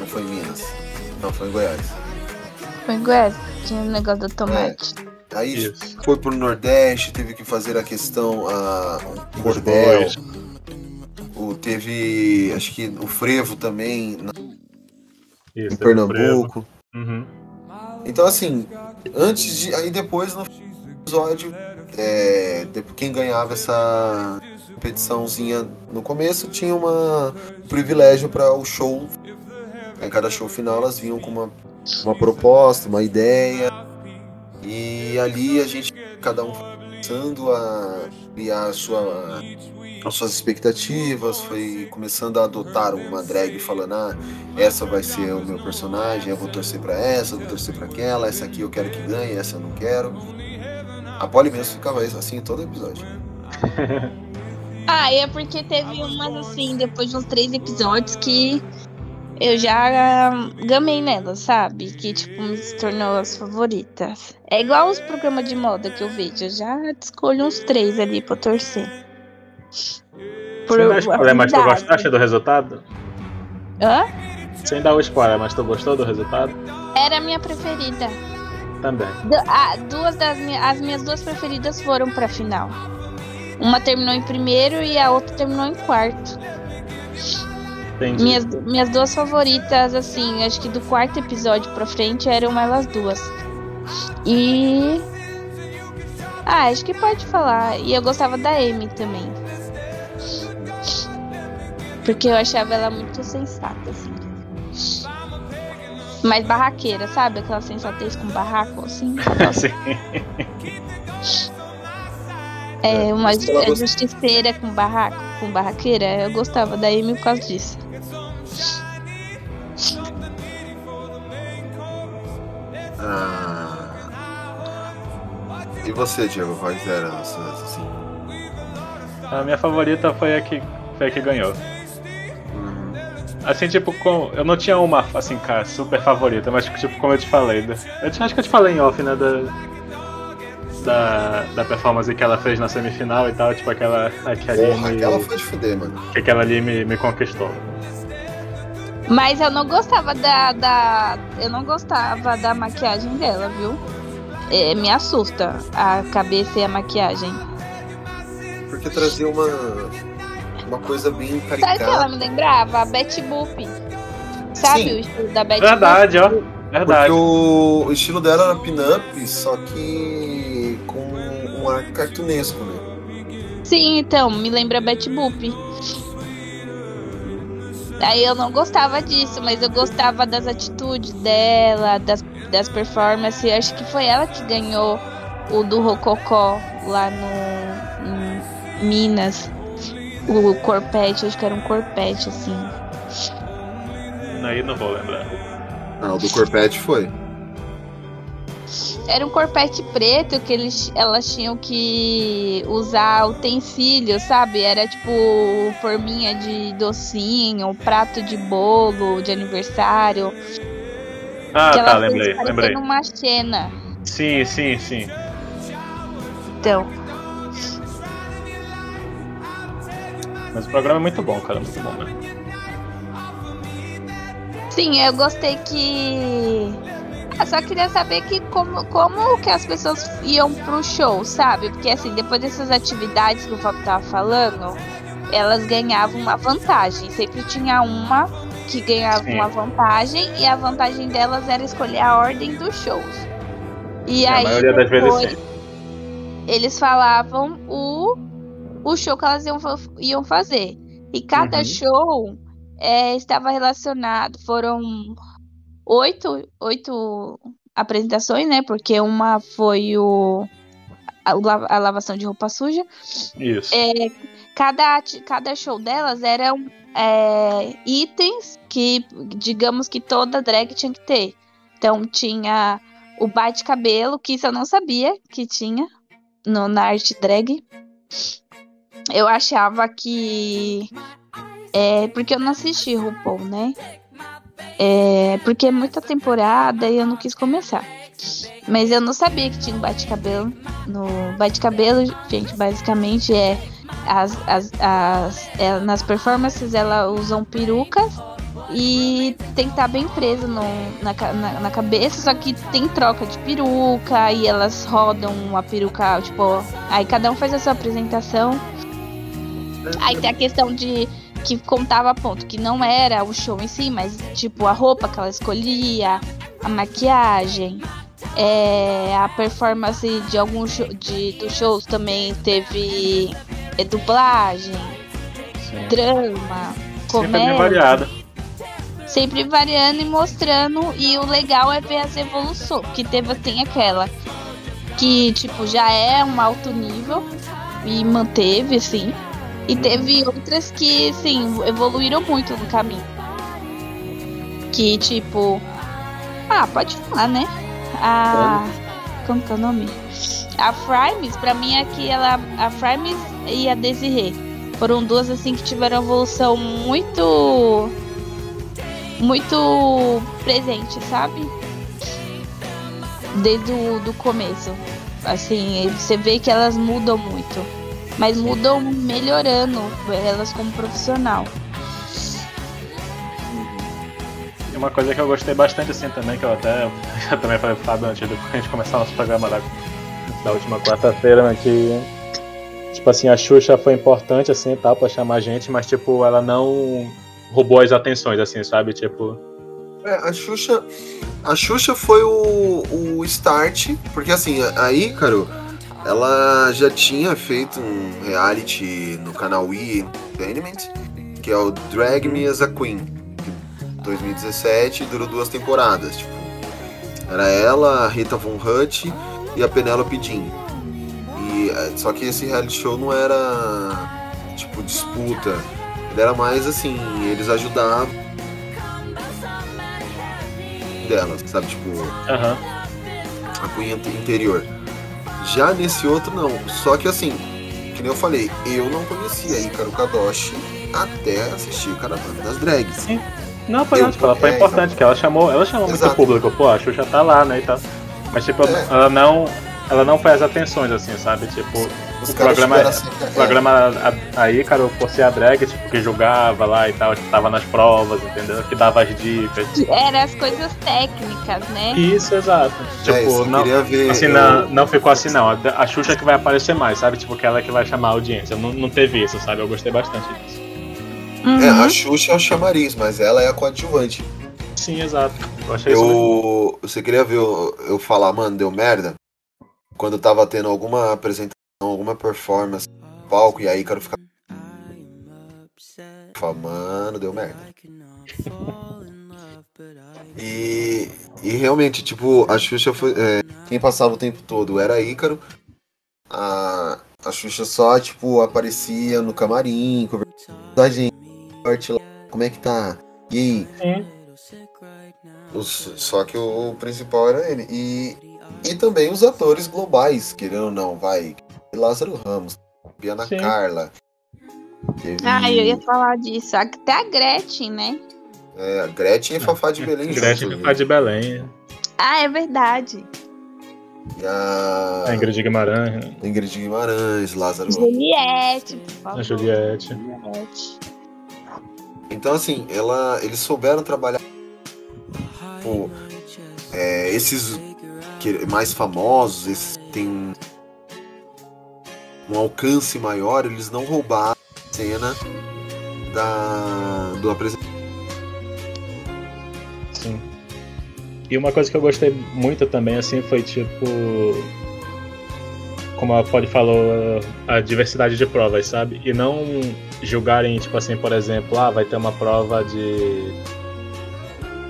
Não foi em Minas. Não, foi em Goiás. Foi igual, tinha o negócio do tomate. Aí Isso. foi pro Nordeste, teve que fazer a questão, a, o cordel. O, teve, acho que o frevo também, na- Isso, em. Pernambuco. Uhum. Então, assim, antes de. Aí depois no episódio, é, de- quem ganhava essa competiçãozinha no começo tinha uma um privilégio para o show. Em cada show final elas vinham com uma, uma proposta, uma ideia. E ali a gente, cada um começando a criar sua, as suas expectativas, foi começando a adotar uma drag falando, ah, essa vai ser o meu personagem, eu vou torcer pra essa, eu vou torcer pra aquela, essa aqui eu quero que ganhe, essa eu não quero. A Polly mesmo ficava assim em todo episódio. Ah, é porque teve umas assim, depois de uns três episódios que eu já ah, gamei nela, sabe? Que tipo, me tornou as favoritas. É igual os programas de moda que eu vejo. Eu já escolho uns três ali pra torcer. Por Sem dar spoiler, mas tu gostaste do resultado? Hã? Sem dar o spoiler, mas tu gostou do resultado? Era a minha preferida. Também. Du- ah, duas das minhas, as minhas duas preferidas foram pra final. Uma terminou em primeiro e a outra terminou em quarto. Entendi. Minhas, minhas duas favoritas, assim, acho que do quarto episódio pra frente eram elas duas. E. Ah, acho que pode falar. E eu gostava da Amy também. Porque eu achava ela muito sensata, assim. Mais barraqueira, sabe? Aquela sensatez com barraco, assim. Sim. É, uma é gost- justiceira com barraco, com barraqueira. Eu gostava da Amy por causa disso. Ah. E você, Diego, quais eram as suas, assim? A minha favorita foi a que, foi a que ganhou. Uhum. Assim, tipo, com, eu não tinha uma, assim, cara, super favorita, mas, tipo, como eu te falei, da- eu te- acho que eu te falei em off, né, da, da, da performance que ela fez na semifinal e tal, tipo, aquela, aquela ali, Porra, me, aquela foi de fuder, mano. que aquela ali me, me conquistou. Mas eu não gostava da, da. Eu não gostava da maquiagem dela, viu? É, me assusta a cabeça e a maquiagem. Porque trazia uma. Uma coisa bem Sabe o que ela caricata. me lembrava? A Betty Boop. Sabe Sim. o estilo da Betty Verdade, ó. Verdade. Porque o, o estilo dela era pin-up, só que ar cartunesco, né? Sim, então, me lembra Betty Boop. Aí eu não gostava disso, mas eu gostava das atitudes dela, das, das performances. Acho que foi ela que ganhou o do Rococó lá no em Minas. O corpete, acho que era um corpete, assim. Aí não vou lembrar. Ah, o do Corpete foi. Era um corpete preto que eles, elas tinham que usar utensílios, sabe? Era tipo forminha de docinho, prato de bolo de aniversário. Ah, que tá, ela lembrei, fez lembrei. uma cena. Sim, sim, sim. Então, Mas o programa é muito bom, cara, muito bom, né? sim, eu gostei que. Ah, só queria saber que como, como que as pessoas iam pro show, sabe? Porque assim, depois dessas atividades que o Fábio tava falando, elas ganhavam uma vantagem. Sempre tinha uma que ganhava Sim. uma vantagem e a vantagem delas era escolher a ordem dos shows. E É, a aí maioria das vezes sim. eles falavam o, o show que elas iam, iam fazer. E cada Uhum. show é, estava relacionado. Foram oito, oito apresentações, né? Porque uma foi o a, a lavação de roupa suja. Isso. É, cada, cada show delas eram é, itens que, digamos que toda drag tinha que ter. Então tinha o bate-cabelo, que isso eu não sabia que tinha no, na arte drag. Eu achava que. É, porque eu não assisti RuPaul, né? É, porque é muita temporada e eu não quis começar. Mas eu não sabia que tinha um bate-cabelo. No bate-cabelo, gente, basicamente é as, as, as é, nas performances elas usam perucas e tem que estar bem preso no, na, na, na cabeça, só que tem troca de peruca e elas rodam a peruca, tipo, aí cada um faz a sua apresentação. Aí tem a questão de que contava ponto, que não era o show em si, mas tipo a roupa que ela escolhia, a maquiagem, é, a performance de alguns show, de, dos shows também teve é, dublagem, sim. drama, Sempre comédia variado. sempre variando e mostrando. E o legal é ver as evoluções. Que teve, tem aquela que, tipo, já é um alto nível e manteve, assim. E teve outras que, sim, evoluíram muito no caminho. Que, tipo. Ah, pode falar, né? A. Como que é o nome? A Frimes, pra mim, é que ela. A Frimes e a Desiree. Foram duas, assim, que tiveram evolução muito muito presente, sabe? Desde o do começo. Assim, você vê que elas mudam muito. Mas mudam melhorando elas como profissional. E uma coisa que eu gostei bastante assim também, que eu até eu também falei pro Fábio antes de a gente começar nosso programa da, da última quarta-feira, né, que tipo assim, a Xuxa foi importante assim, tal, pra chamar a gente, mas tipo, ela não roubou as atenções, assim, sabe? Tipo. É, a Xuxa. A Xuxa foi o, o start, porque assim, a Ícaro, ela já tinha feito um reality no canal Wii Entertainment, que é o Drag Me as a Queen, que 2017 durou duas temporadas. Tipo, era ela, a Rita Von Hutt e a Penelope Jean. E, é, só que esse reality show não era tipo disputa, ele era mais assim, eles ajudavam delas, sabe? Tipo, Aham. a cunha interior. Já nesse outro, não. Só que assim, que nem eu falei, eu não conhecia Ícaro Kadoshi até assistir o Caravana das Drags. Sim. Não, foi Eu- ela foi é, importante, que ela chamou, ela chamou muito público, pô, a Xuxa tá lá, né, e tal. Mas tipo, É. ela não. Ela não faz atenções, assim, sabe? Tipo, Os o programa, assim, o programa a- aí, cara, por ser a drag, tipo, que julgava lá e tal, que tava nas provas, entendeu? Que dava as dicas. Era as coisas técnicas, né? Isso, exato. É, Tipo, isso, eu não, queria ver. assim, eu- não, não ficou assim, não. A, Xuxa que vai aparecer mais, sabe? Tipo, que ela que vai chamar a audiência. Não, não teve isso, sabe? Eu gostei bastante disso. Uhum. É, a Xuxa é o chamariz, mas ela é a coadjuvante. Sim, exato. Eu achei isso Eu, você queria ver eu, eu falar, mano, deu merda? Quando tava tendo alguma apresentação, alguma performance no palco, e aí quero ficar. Fala, mano, deu merda. E, e realmente, tipo, a Xuxa foi. é, quem passava o tempo todo era Ícaro. A, a Xuxa só, tipo, aparecia no camarim, conversando com a gente, como é que tá? E aí? Os- só que o, principal era ele. E, e também os atores globais, querendo ou não, vai. Lázaro Ramos, Biana Sim. Carla. Teve Ah, eu ia falar disso. Até a Gretchen, né? é, a Gretchen e Fafá de Belém Gretchen que faz de Belém. Ah, é verdade. E a A Ingrid Guimarães, né? Ingrid Guimarães, Lázaro Ramos. Juliette, por favor. a Juliette. Juliette. Então, assim, ela, eles souberam trabalhar. Tipo, é, esses que- mais famosos, esses têm um, um alcance maior, eles não roubaram a cena da, do apresentador. Sim. E uma coisa que eu gostei muito também, assim, foi tipo. Como a Pod falou, a diversidade de provas, sabe? E não julgarem, tipo assim, por exemplo, ah, vai ter uma prova de.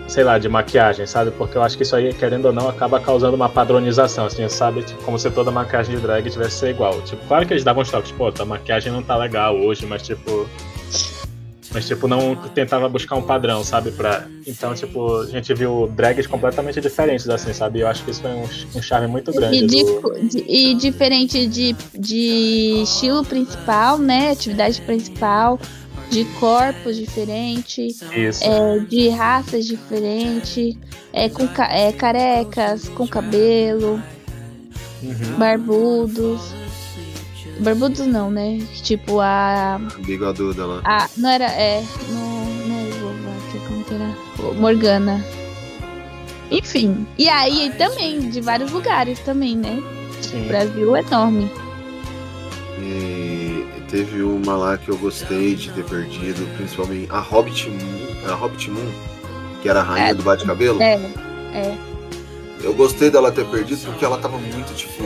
Sei lá, de maquiagem, sabe? Porque eu acho que isso aí, querendo ou não, acaba causando uma padronização, assim, sabe? Tipo, como se toda maquiagem de drag tivesse ser igual. Tipo, claro que eles davam uns toques, pô, tua maquiagem não tá legal hoje, mas tipo. Mas, tipo, não tentava buscar um padrão, sabe? Pra... Então, tipo, a gente viu drags completamente diferentes, assim, sabe? Eu acho que isso foi um, um charme muito grande. E, do- e diferente de, de estilo principal, né? Atividade principal, de corpos diferentes, Isso. é, de raças diferentes, é, com ca- é, carecas, com cabelo, Uhum. barbudos. Barbudos não, né? Tipo a. Bigoduda lá. a não era. É. Não, não é Eslováquia, como que era? Morgana. Enfim. E aí também, de vários lugares também, né? Sim. O Brasil é enorme. E teve uma lá que eu gostei de ter perdido, principalmente a Hobbit Moon, a Hobbit Moon, que era a rainha É. do bate-cabelo. É, é. Eu gostei dela ter perdido porque ela tava muito, tipo.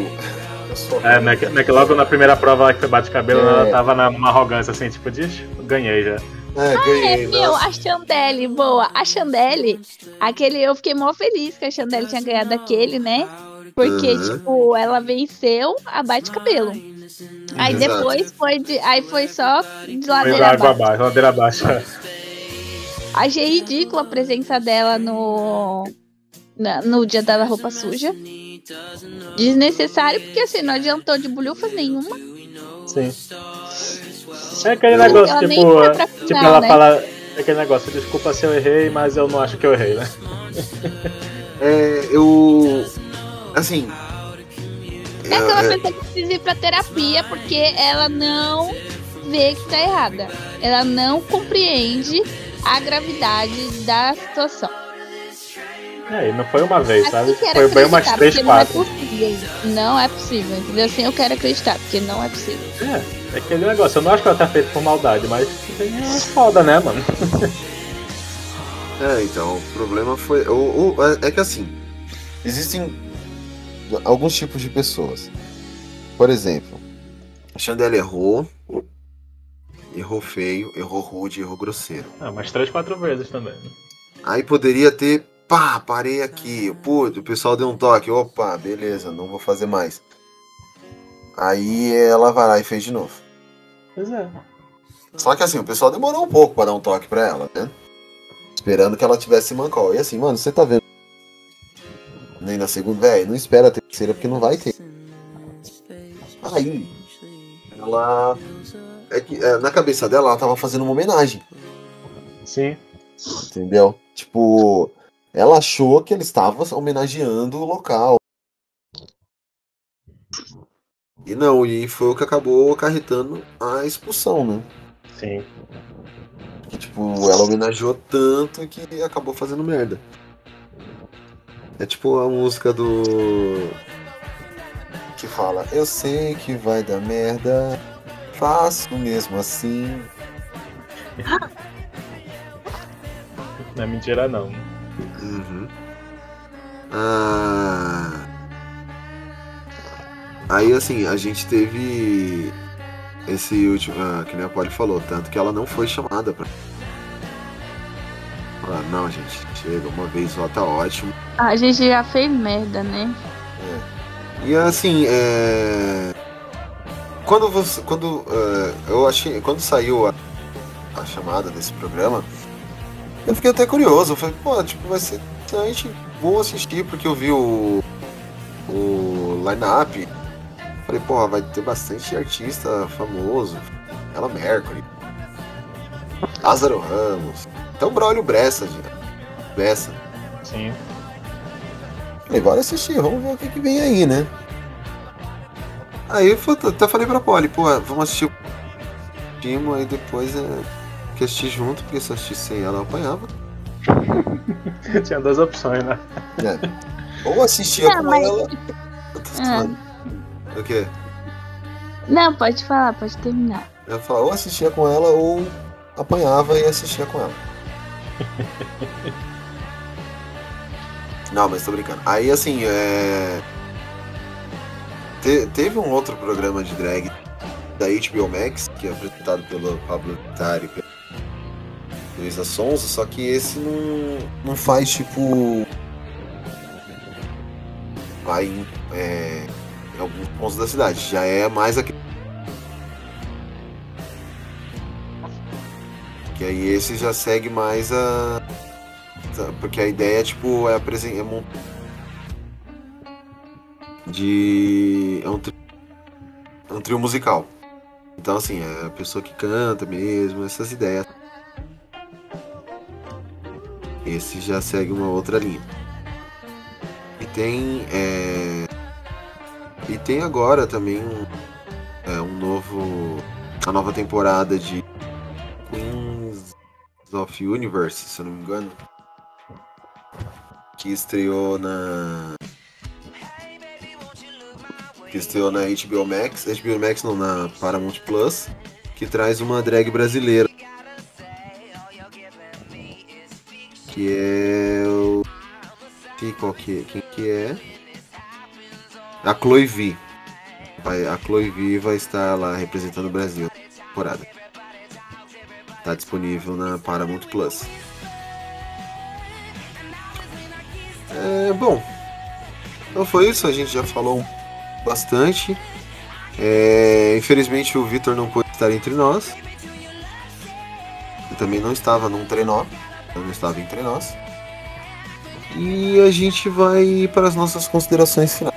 É, né, que- né, que logo na primeira prova lá que foi bate-cabelo, É. ela tava na- numa arrogância assim, tipo, diz, ganhei já. É, É, ganhei. meu, nossa. a Chandelle, boa. A Chandelle, aquele, eu fiquei mó feliz que a Chandelle tinha ganhado aquele, né? Porque, Uhum. tipo, ela venceu a bate-cabelo. Aí Exato. depois foi de. Aí foi só de ladeira abaixo. abaixo, ladeira abaixo. Achei ridícula a presença dela no. na- no dia da roupa suja. Desnecessário, porque assim, não adiantou de bolhufas nenhuma. Sim. É aquele negócio, Ela tipo, tipo, final, ela né? fala. É aquele negócio, desculpa se eu errei, mas eu não acho que eu errei, né? É, eu. Assim. É aquela pessoa que precisa ir pra terapia porque ela não vê que tá errada. Ela não compreende a gravidade da situação. É, e não foi uma vez, sabe? Assim era Foi bem umas três, é quatro. possível. Não é possível, entendeu? Assim eu quero acreditar, porque não é possível. É. É aquele negócio, eu não acho que ela tá feita por maldade, mas é foda, né, mano? É, então, o problema foi. O, o- é- é que assim, existem alguns tipos de pessoas. Por exemplo, a Chandela errou, errou feio, errou rude, errou grosseiro. Ah, umas três, quatro vezes também. né? Aí poderia ter, pá, parei aqui, pô, o pessoal deu um toque, opa, beleza, não vou fazer mais. Aí ela vai lá e fez de novo. Pois é. Só que assim, o pessoal demorou um pouco pra dar um toque pra ela, né? Esperando que ela tivesse mancol. E assim, mano, você tá vendo? Nem na segunda, velho, não espera a terceira porque não vai ter. Aí, ela. É que é, na cabeça dela, ela tava fazendo uma homenagem, Sim. entendeu? Tipo, ela achou que ele estava homenageando o local. E não, e foi o que acabou acarretando a expulsão, né? Sim. Que, tipo, ela homenageou tanto que acabou fazendo merda. É tipo a música do. Que fala, eu sei que vai dar merda, faço mesmo assim. Não é mentira não. Uhum. Ah... Aí assim, a gente teve esse último. ah, que nem a Polly falou, tanto que ela não foi chamada pra. Ah, não, gente, chega, uma vez só tá ótimo. A gente já fez merda, né? E assim, é... quando você, quando é, eu achei, quando saiu a, a chamada desse programa, eu fiquei até curioso. Eu falei, pô, tipo, vai ser interessante, vou assistir porque eu vi o o line-up. Falei, porra, vai ter bastante artista famoso, ela Mercury, Lázaro Ramos, até o Braulio Bressa, gente. Bressa. Sim. Falei, bora assistir, vamos ver o que, que vem aí, né? Aí eu até falei pra Polly, pô, vamos assistir o Timo, aí depois é, que assistir junto, porque se eu assistisse sem ela eu apanhava. Tinha duas opções, né? É. Ou assistia Não, com mas- ela. Tô Ah. O quê? Não, pode falar, pode terminar. Eu ia falar, ou assistia com ela ou apanhava e assistia com ela. Não, mas tô brincando. Aí assim, é. te- teve um outro programa de drag da HBO Max, que é apresentado pelo Pablo Vittar e pela Luísa Sonza, só que esse não, não faz tipo. Vai em, é, em alguns pontos da cidade. Já é mais aqui. Que aí esse já segue mais a. Porque a ideia, tipo, é apresentar. É mon- de. É um, tri... é um trio musical. Então, assim, é a pessoa que canta mesmo, essas ideias. Esse já segue uma outra linha. E tem. é, E tem agora também um, é, um novo. A nova temporada de Queens of Universe, se eu não me engano. Que estreou na. Que estreou na HBO Max. HBO Max não, na Paramount Plus. Que traz uma drag brasileira. Que é o. Qual que é? Quem que é? A Chloe V. A Chloe V vai estar lá representando o Brasil na temporada. Tá disponível na Paramount Plus. É, bom, então foi isso, a gente já falou bastante. É, infelizmente o Vitor não pôde estar entre nós. Eu também não estava num trenó, não estava entre nós. E a gente vai para as nossas considerações finais.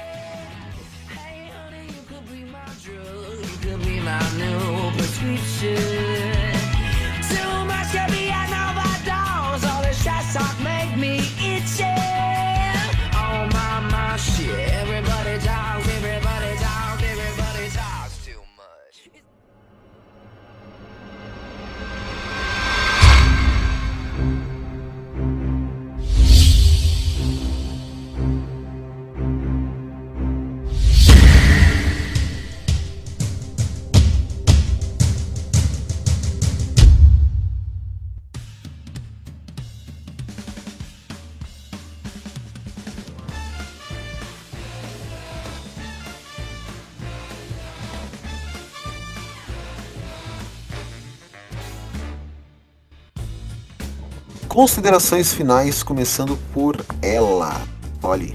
Considerações finais, começando por ela. Olhe.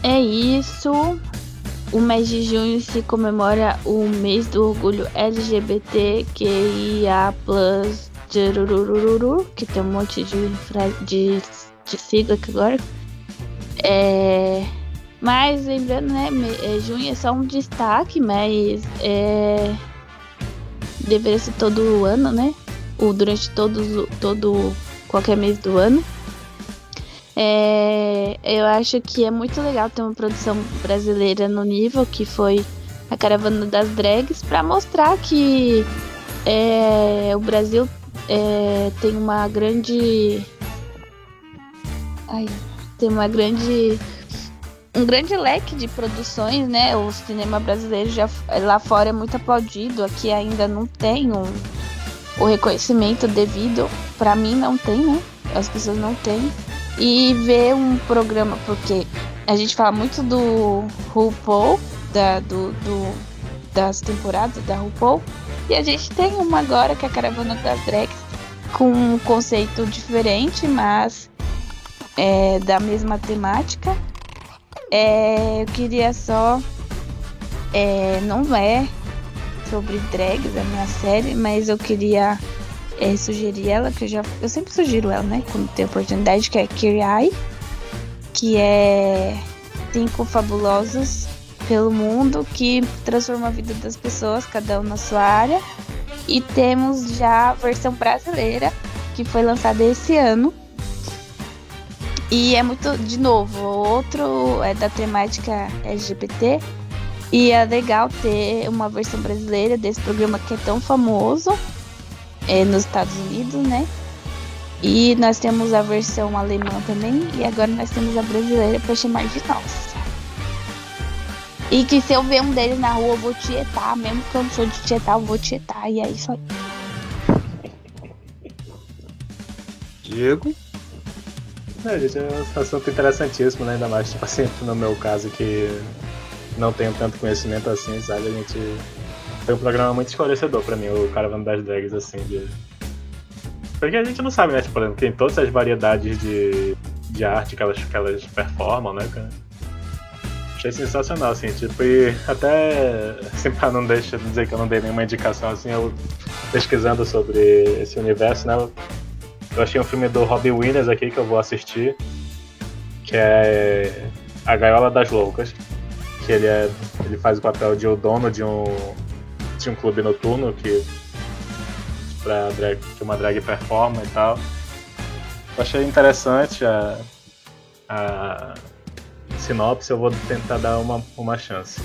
É isso. O mês de junho se comemora o mês do orgulho LGBTQIA+, que tem um monte de, de, de sigla aqui agora. É, mas lembrando, né, é, junho é só um destaque, mas é, deveria ser todo ano, né? Ou durante todos, todo qualquer mês do ano. É, eu acho que é muito legal ter uma produção brasileira no nível que foi a Caravana das Drags para mostrar que é, o Brasil é, tem uma grande. Ai, tem uma grande. Um grande leque de produções, né? O cinema brasileiro já lá fora é muito aplaudido, aqui ainda não tem um, o reconhecimento devido. Para mim não tem, né? As pessoas não têm e ver um programa, porque a gente fala muito do RuPaul, da, do, do, das temporadas da RuPaul, e a gente tem uma agora que é a Caravana das Drags, com um conceito diferente, mas é, da mesma temática. É, eu queria só. É, não é sobre drags a minha série, mas eu queria é, sugerir ela, que eu já. Eu sempre sugiro ela, né? Quando tem oportunidade, que é Kirai, que é cinco fabulosos pelo mundo que transforma a vida das pessoas, cada um na sua área. E temos já a versão brasileira, que foi lançada esse ano. E é muito, de novo, outro é da temática LGBT. E é legal ter uma versão brasileira desse programa que é tão famoso é, nos Estados Unidos, né? E nós temos a versão alemã também, e agora nós temos a brasileira para chamar de nossa. E que se eu ver um deles na rua, eu vou tietar, mesmo que eu não sou de tietar, eu vou tietar, e é isso aí. Diego? É, gente, é um assunto interessantíssimo, né? Ainda mais, tipo assim, no meu caso que não tenho tanto conhecimento assim, sabe? A gente foi um programa muito esclarecedor pra mim, o Caravana das Drags, assim, de. Porque a gente não sabe, né? Tipo, tem todas as variedades de, de arte que elas, que elas performam, né, cara? Achei sensacional, assim, tipo, e até, assim, pra não deixar de dizer que eu não dei nenhuma indicação, assim, eu pesquisando sobre esse universo, né? Eu achei um filme do Robbie Williams aqui que eu vou assistir, que é A Gaiola das Loucas, que ele, é, ele faz o papel de o dono de um tinha um clube noturno que pra drag, que uma drag performa e tal. Eu achei interessante a, a sinopse, eu vou tentar dar uma, uma chance.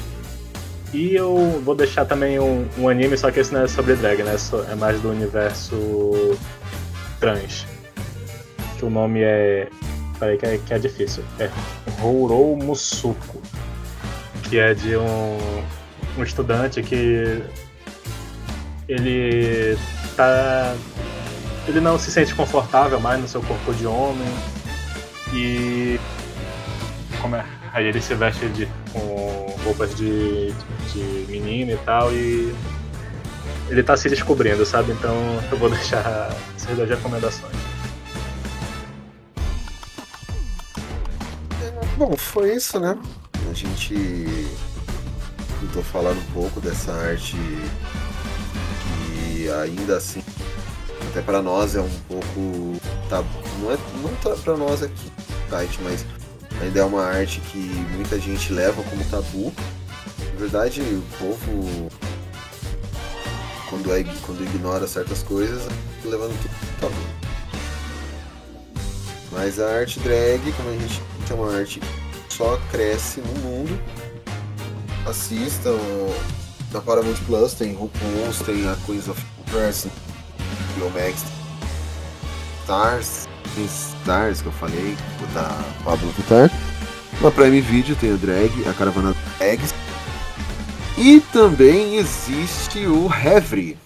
E eu vou deixar também um, um anime, só que esse não é sobre drag, né? É mais do universo trans. Que o nome é. Peraí, que é, que é difícil. É Hourou Musuko. Que é de um, um estudante que ele tá. Ele não se sente confortável mais no seu corpo de homem. E. Como é? Aí ele se veste de, com roupas de, de menino e tal. E. Ele tá se descobrindo, sabe? Então eu vou deixar essas duas recomendações. Bom, foi isso, né? A gente tentou falar um pouco dessa arte ainda assim, até para nós é um pouco. Tá, não é não tá para nós aqui, site, mas ainda é uma arte que muita gente leva como tabu. Na verdade, o povo, quando, é, quando ignora certas coisas, levando tudo tabu. Mas a arte drag, como a gente é uma arte que só cresce no mundo, assistam na Paramount Plus tem RuPaul's, tem a Queens of Person, Max, Stars, tem Stars que eu falei, da Pablo Vittar. Na Prime Video tem o Drag, a Caravana Drags. E também existe o Heavy.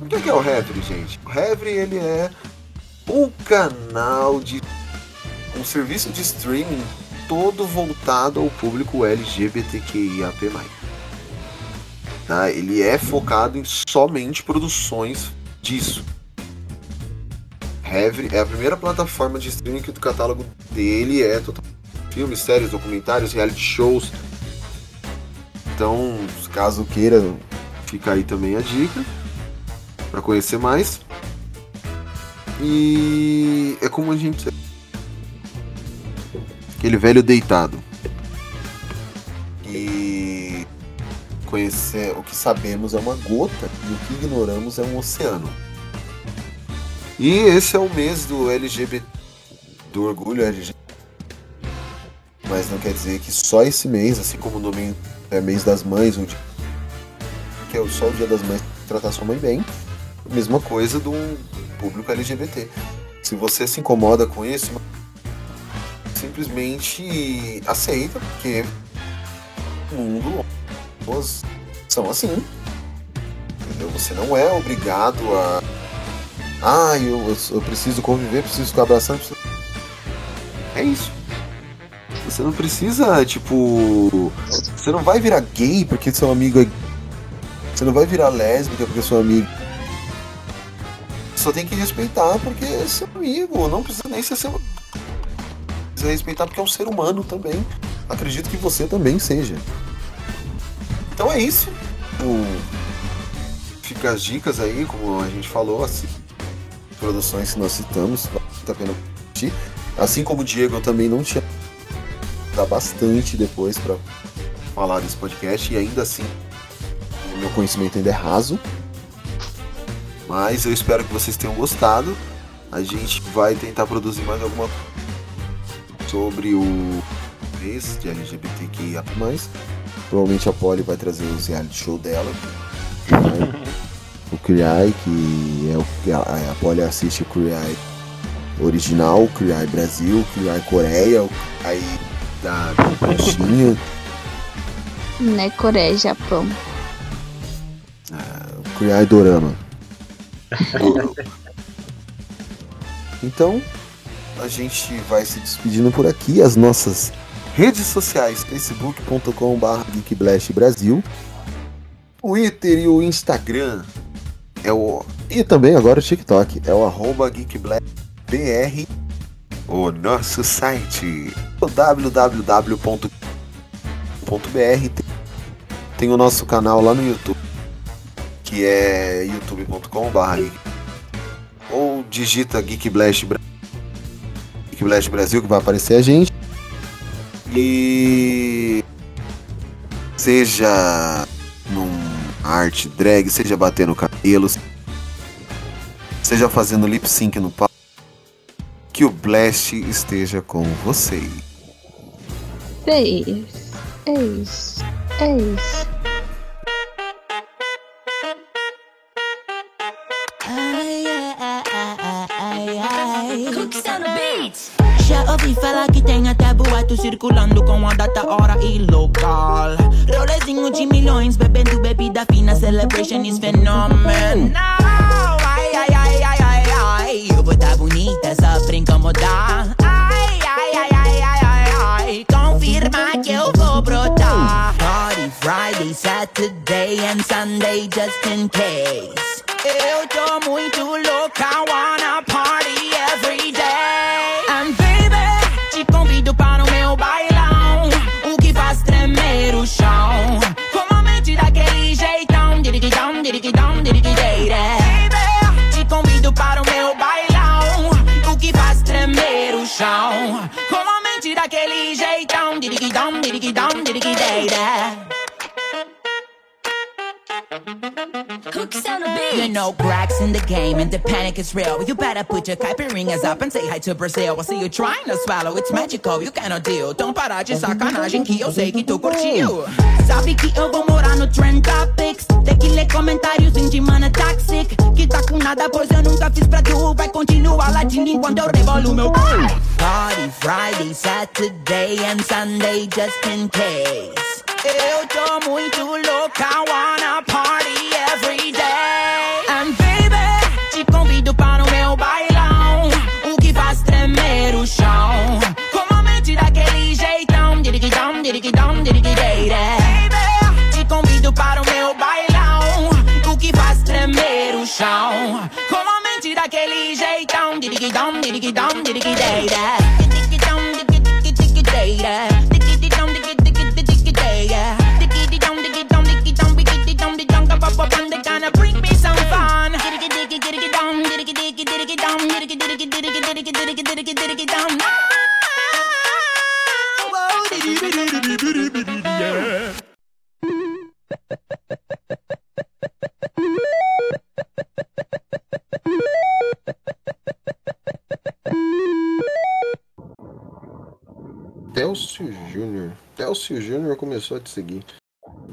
O que é o Heavy, gente? O Heavy ele é um canal de um serviço de streaming todo voltado ao público LGBTQIAP+. Tá? Ele é focado em somente produções disso. Heavy é a primeira plataforma de streaming que o catálogo dele é total filmes, séries, documentários, reality shows. Então, caso queira, fica aí também a dica para conhecer mais. E é como a gente aquele velho deitado. E conhecer o que sabemos é uma gota e o que ignoramos é um oceano. E esse é o mês do LGBT do orgulho LGBT. Mas não quer dizer que só esse mês, assim como o nome é mês das mães, que é só o dia das mães tratar sua mãe bem, mesma coisa do público LGBT. Se você se incomoda com isso, simplesmente aceita, porque o mundo pessoas são assim. Entendeu? Você não é obrigado a. Ah, eu, eu preciso conviver, preciso ficar abraçando. Preciso... É isso. Você não precisa, tipo. Você não vai virar gay porque seu amigo é. Você não vai virar lésbica porque seu amigo só tem que respeitar porque é seu amigo, não precisa nem ser seu. Precisa respeitar porque é um ser humano também. Acredito que você também seja. Então é isso. O... Fica as dicas aí, como a gente falou, as produções que nós citamos, tá pena assistir. Assim como o Diego, eu também não tinha dá bastante depois para falar desse podcast e ainda assim o meu conhecimento ainda é raso. Mas eu espero que vocês tenham gostado. A gente vai tentar produzir mais alguma sobre o mês de LGBTQIA+. Provavelmente a Polly vai trazer os reality show dela. o Criai, que é o a, a Polly assiste o Criai original, o Criai Brasil, o Criai Coreia, o Criai da China. Né, Coreia, Japão. Ah, o Criai Dorama. então, a gente vai se despedindo por aqui. As nossas redes sociais, facebook.com.br geekblastbrasil, Twitter e o Instagram é o e também agora o TikTok é o arroba geekblastbr, o nosso site www.br tem o nosso canal lá no YouTube que é youtube.com.br ou digita Geek Blast, Geek Blast Brasil que vai aparecer a gente. E seja num arte drag, seja batendo cabelos, seja fazendo lip sync no palco, que o Blast esteja com você. É isso, é isso, é isso. Boato circulando com a data, hora e local. Rolezinho de milhões, bebendo bebida fina, celebration is phenomenal. Ai, ai, ai, ai, ai, ai. Eu vou tá bonita só pra incomodar. Ai, ai, ai, ai, ai, ai, ai. Confirma que eu vou brotar. Party Friday, Saturday and Sunday just in case. Eu tô muito louca, wanna party diggy dum, diggy day day. Diriguidão, diriguidão, diriguideira. You know cracks in the game and the panic is real. You better put your caipirinhas up and say hi to Brazil. I see you trying to swallow, it's magical, you cannot deal. Então parar de sacanagem que eu sei que tu curtiu. Sabe que eu vou morar no Trend Topics. Tem que ler comentários de mana toxic. Que tá com nada, pois eu nunca fiz pra tu. Vai continuar latindo enquanto eu rebolo meu Party Friday, Saturday and Sunday just in case. Eu tô muito louca, wanna party Télcio Júnior começou a te seguir.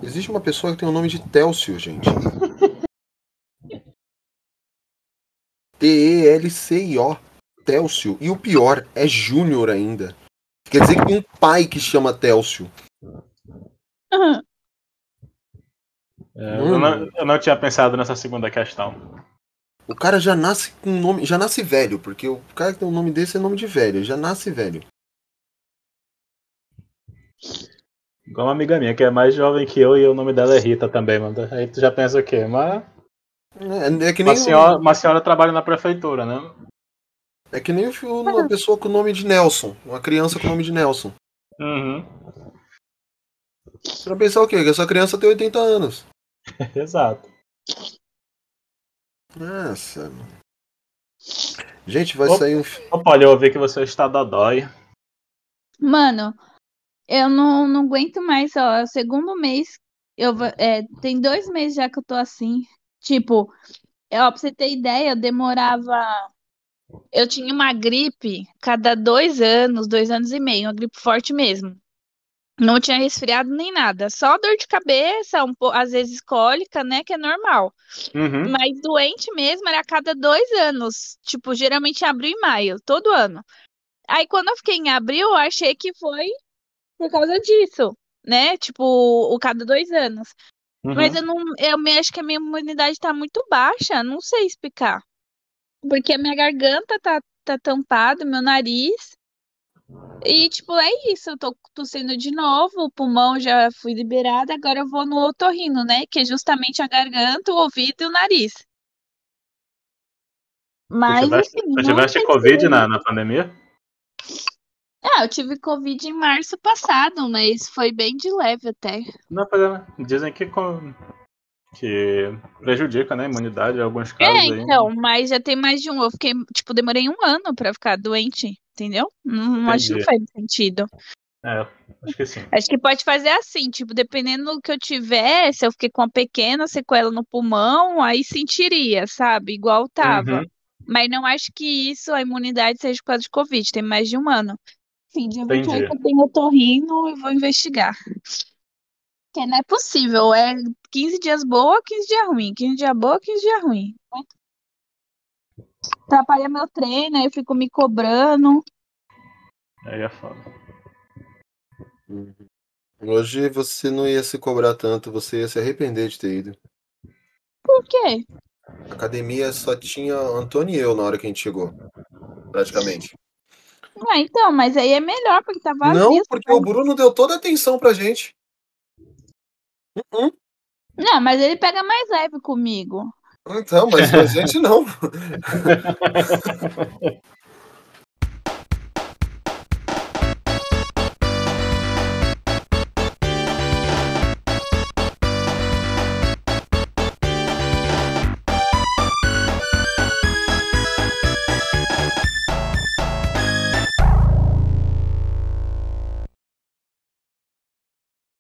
Existe uma pessoa que tem o nome de Télcio, gente. T-E-L-C-I-O. Télcio. E o pior, é Júnior ainda. Quer dizer que tem um pai que chama Télcio. É, eu, não, eu não tinha pensado nessa segunda questão. O cara já nasce com nome. Já nasce velho, porque o cara que tem um nome desse é nome de velho. Já nasce velho. Igual uma amiga minha que é mais jovem que eu e o nome dela é Rita também, mano. Aí tu já pensa o quê? Mas. É, é que nem Uma senhora, uma senhora trabalha na prefeitura, né? É que nem o- uma pessoa com o nome de Nelson. Uma criança com o nome de Nelson. Uhum. Você vai pensar o quê? Que essa criança tem 80 anos. Exato. Nossa. mano. Gente, vai Opa. sair um. Opa, olha, eu ouvi que você está dodói. Mano, eu não, não aguento mais, ó. É o segundo mês. Eu, é, tem dois meses já que eu tô assim. Tipo, é, ó, pra você ter ideia, eu demorava. Eu tinha uma gripe cada dois anos, dois anos e meio, uma gripe forte mesmo. Não tinha resfriado nem nada, só dor de cabeça, um, po- às vezes cólica, né, que é normal. Uhum. Mas doente mesmo era a cada dois anos, tipo, geralmente em abril e maio, todo ano. Aí quando eu fiquei em abril, eu achei que foi por causa disso, né? Tipo, o cada dois anos. Uhum. Mas eu não, eu me- acho que a minha imunidade tá muito baixa, não sei explicar. Porque a minha garganta tá, tá tampada, meu nariz. E, tipo, é isso, eu tô tossindo de novo, o pulmão já fui liberada, agora eu vou no otorrino, né? Que é justamente a garganta, o ouvido e o nariz. Mas, tiveste, assim, não tiveste sei Covid na, na pandemia? Ah, eu tive Covid em março passado, mas foi bem de leve até. Não, pois é, dizem que, com- que prejudica né, a imunidade em alguns É, casos aí. então, mas já tem mais de um. Eu fiquei, tipo, demorei um ano pra ficar doente, entendeu? Não, acho que não faz sentido. É, acho que sim. Acho que pode fazer assim, tipo, dependendo do que eu tiver, se eu fiquei com uma pequena sequela no pulmão, aí sentiria, sabe? Igual tava. Uhum. Mas não acho que isso, a imunidade, seja por causa de Covid, tem mais de um ano. Enfim, dia 28 Entendi. eu tenho otorrino e vou investigar. Porque não é possível, é 15 dias boa, 15 dias ruim, 15 dias boa, 15 dias ruim. Atrapalha meu treino, aí eu fico me cobrando. Aí é foda. Hoje você não ia se cobrar tanto, você ia se arrepender de ter ido. Por quê? A academia só tinha Antônio e eu na hora que a gente chegou. Praticamente. Ah, então, mas aí é melhor, porque tá vazio. Não, porque o Bruno deu toda a atenção pra gente. Uh-uh. Não, mas ele pega mais leve comigo. Então, mas a gente não.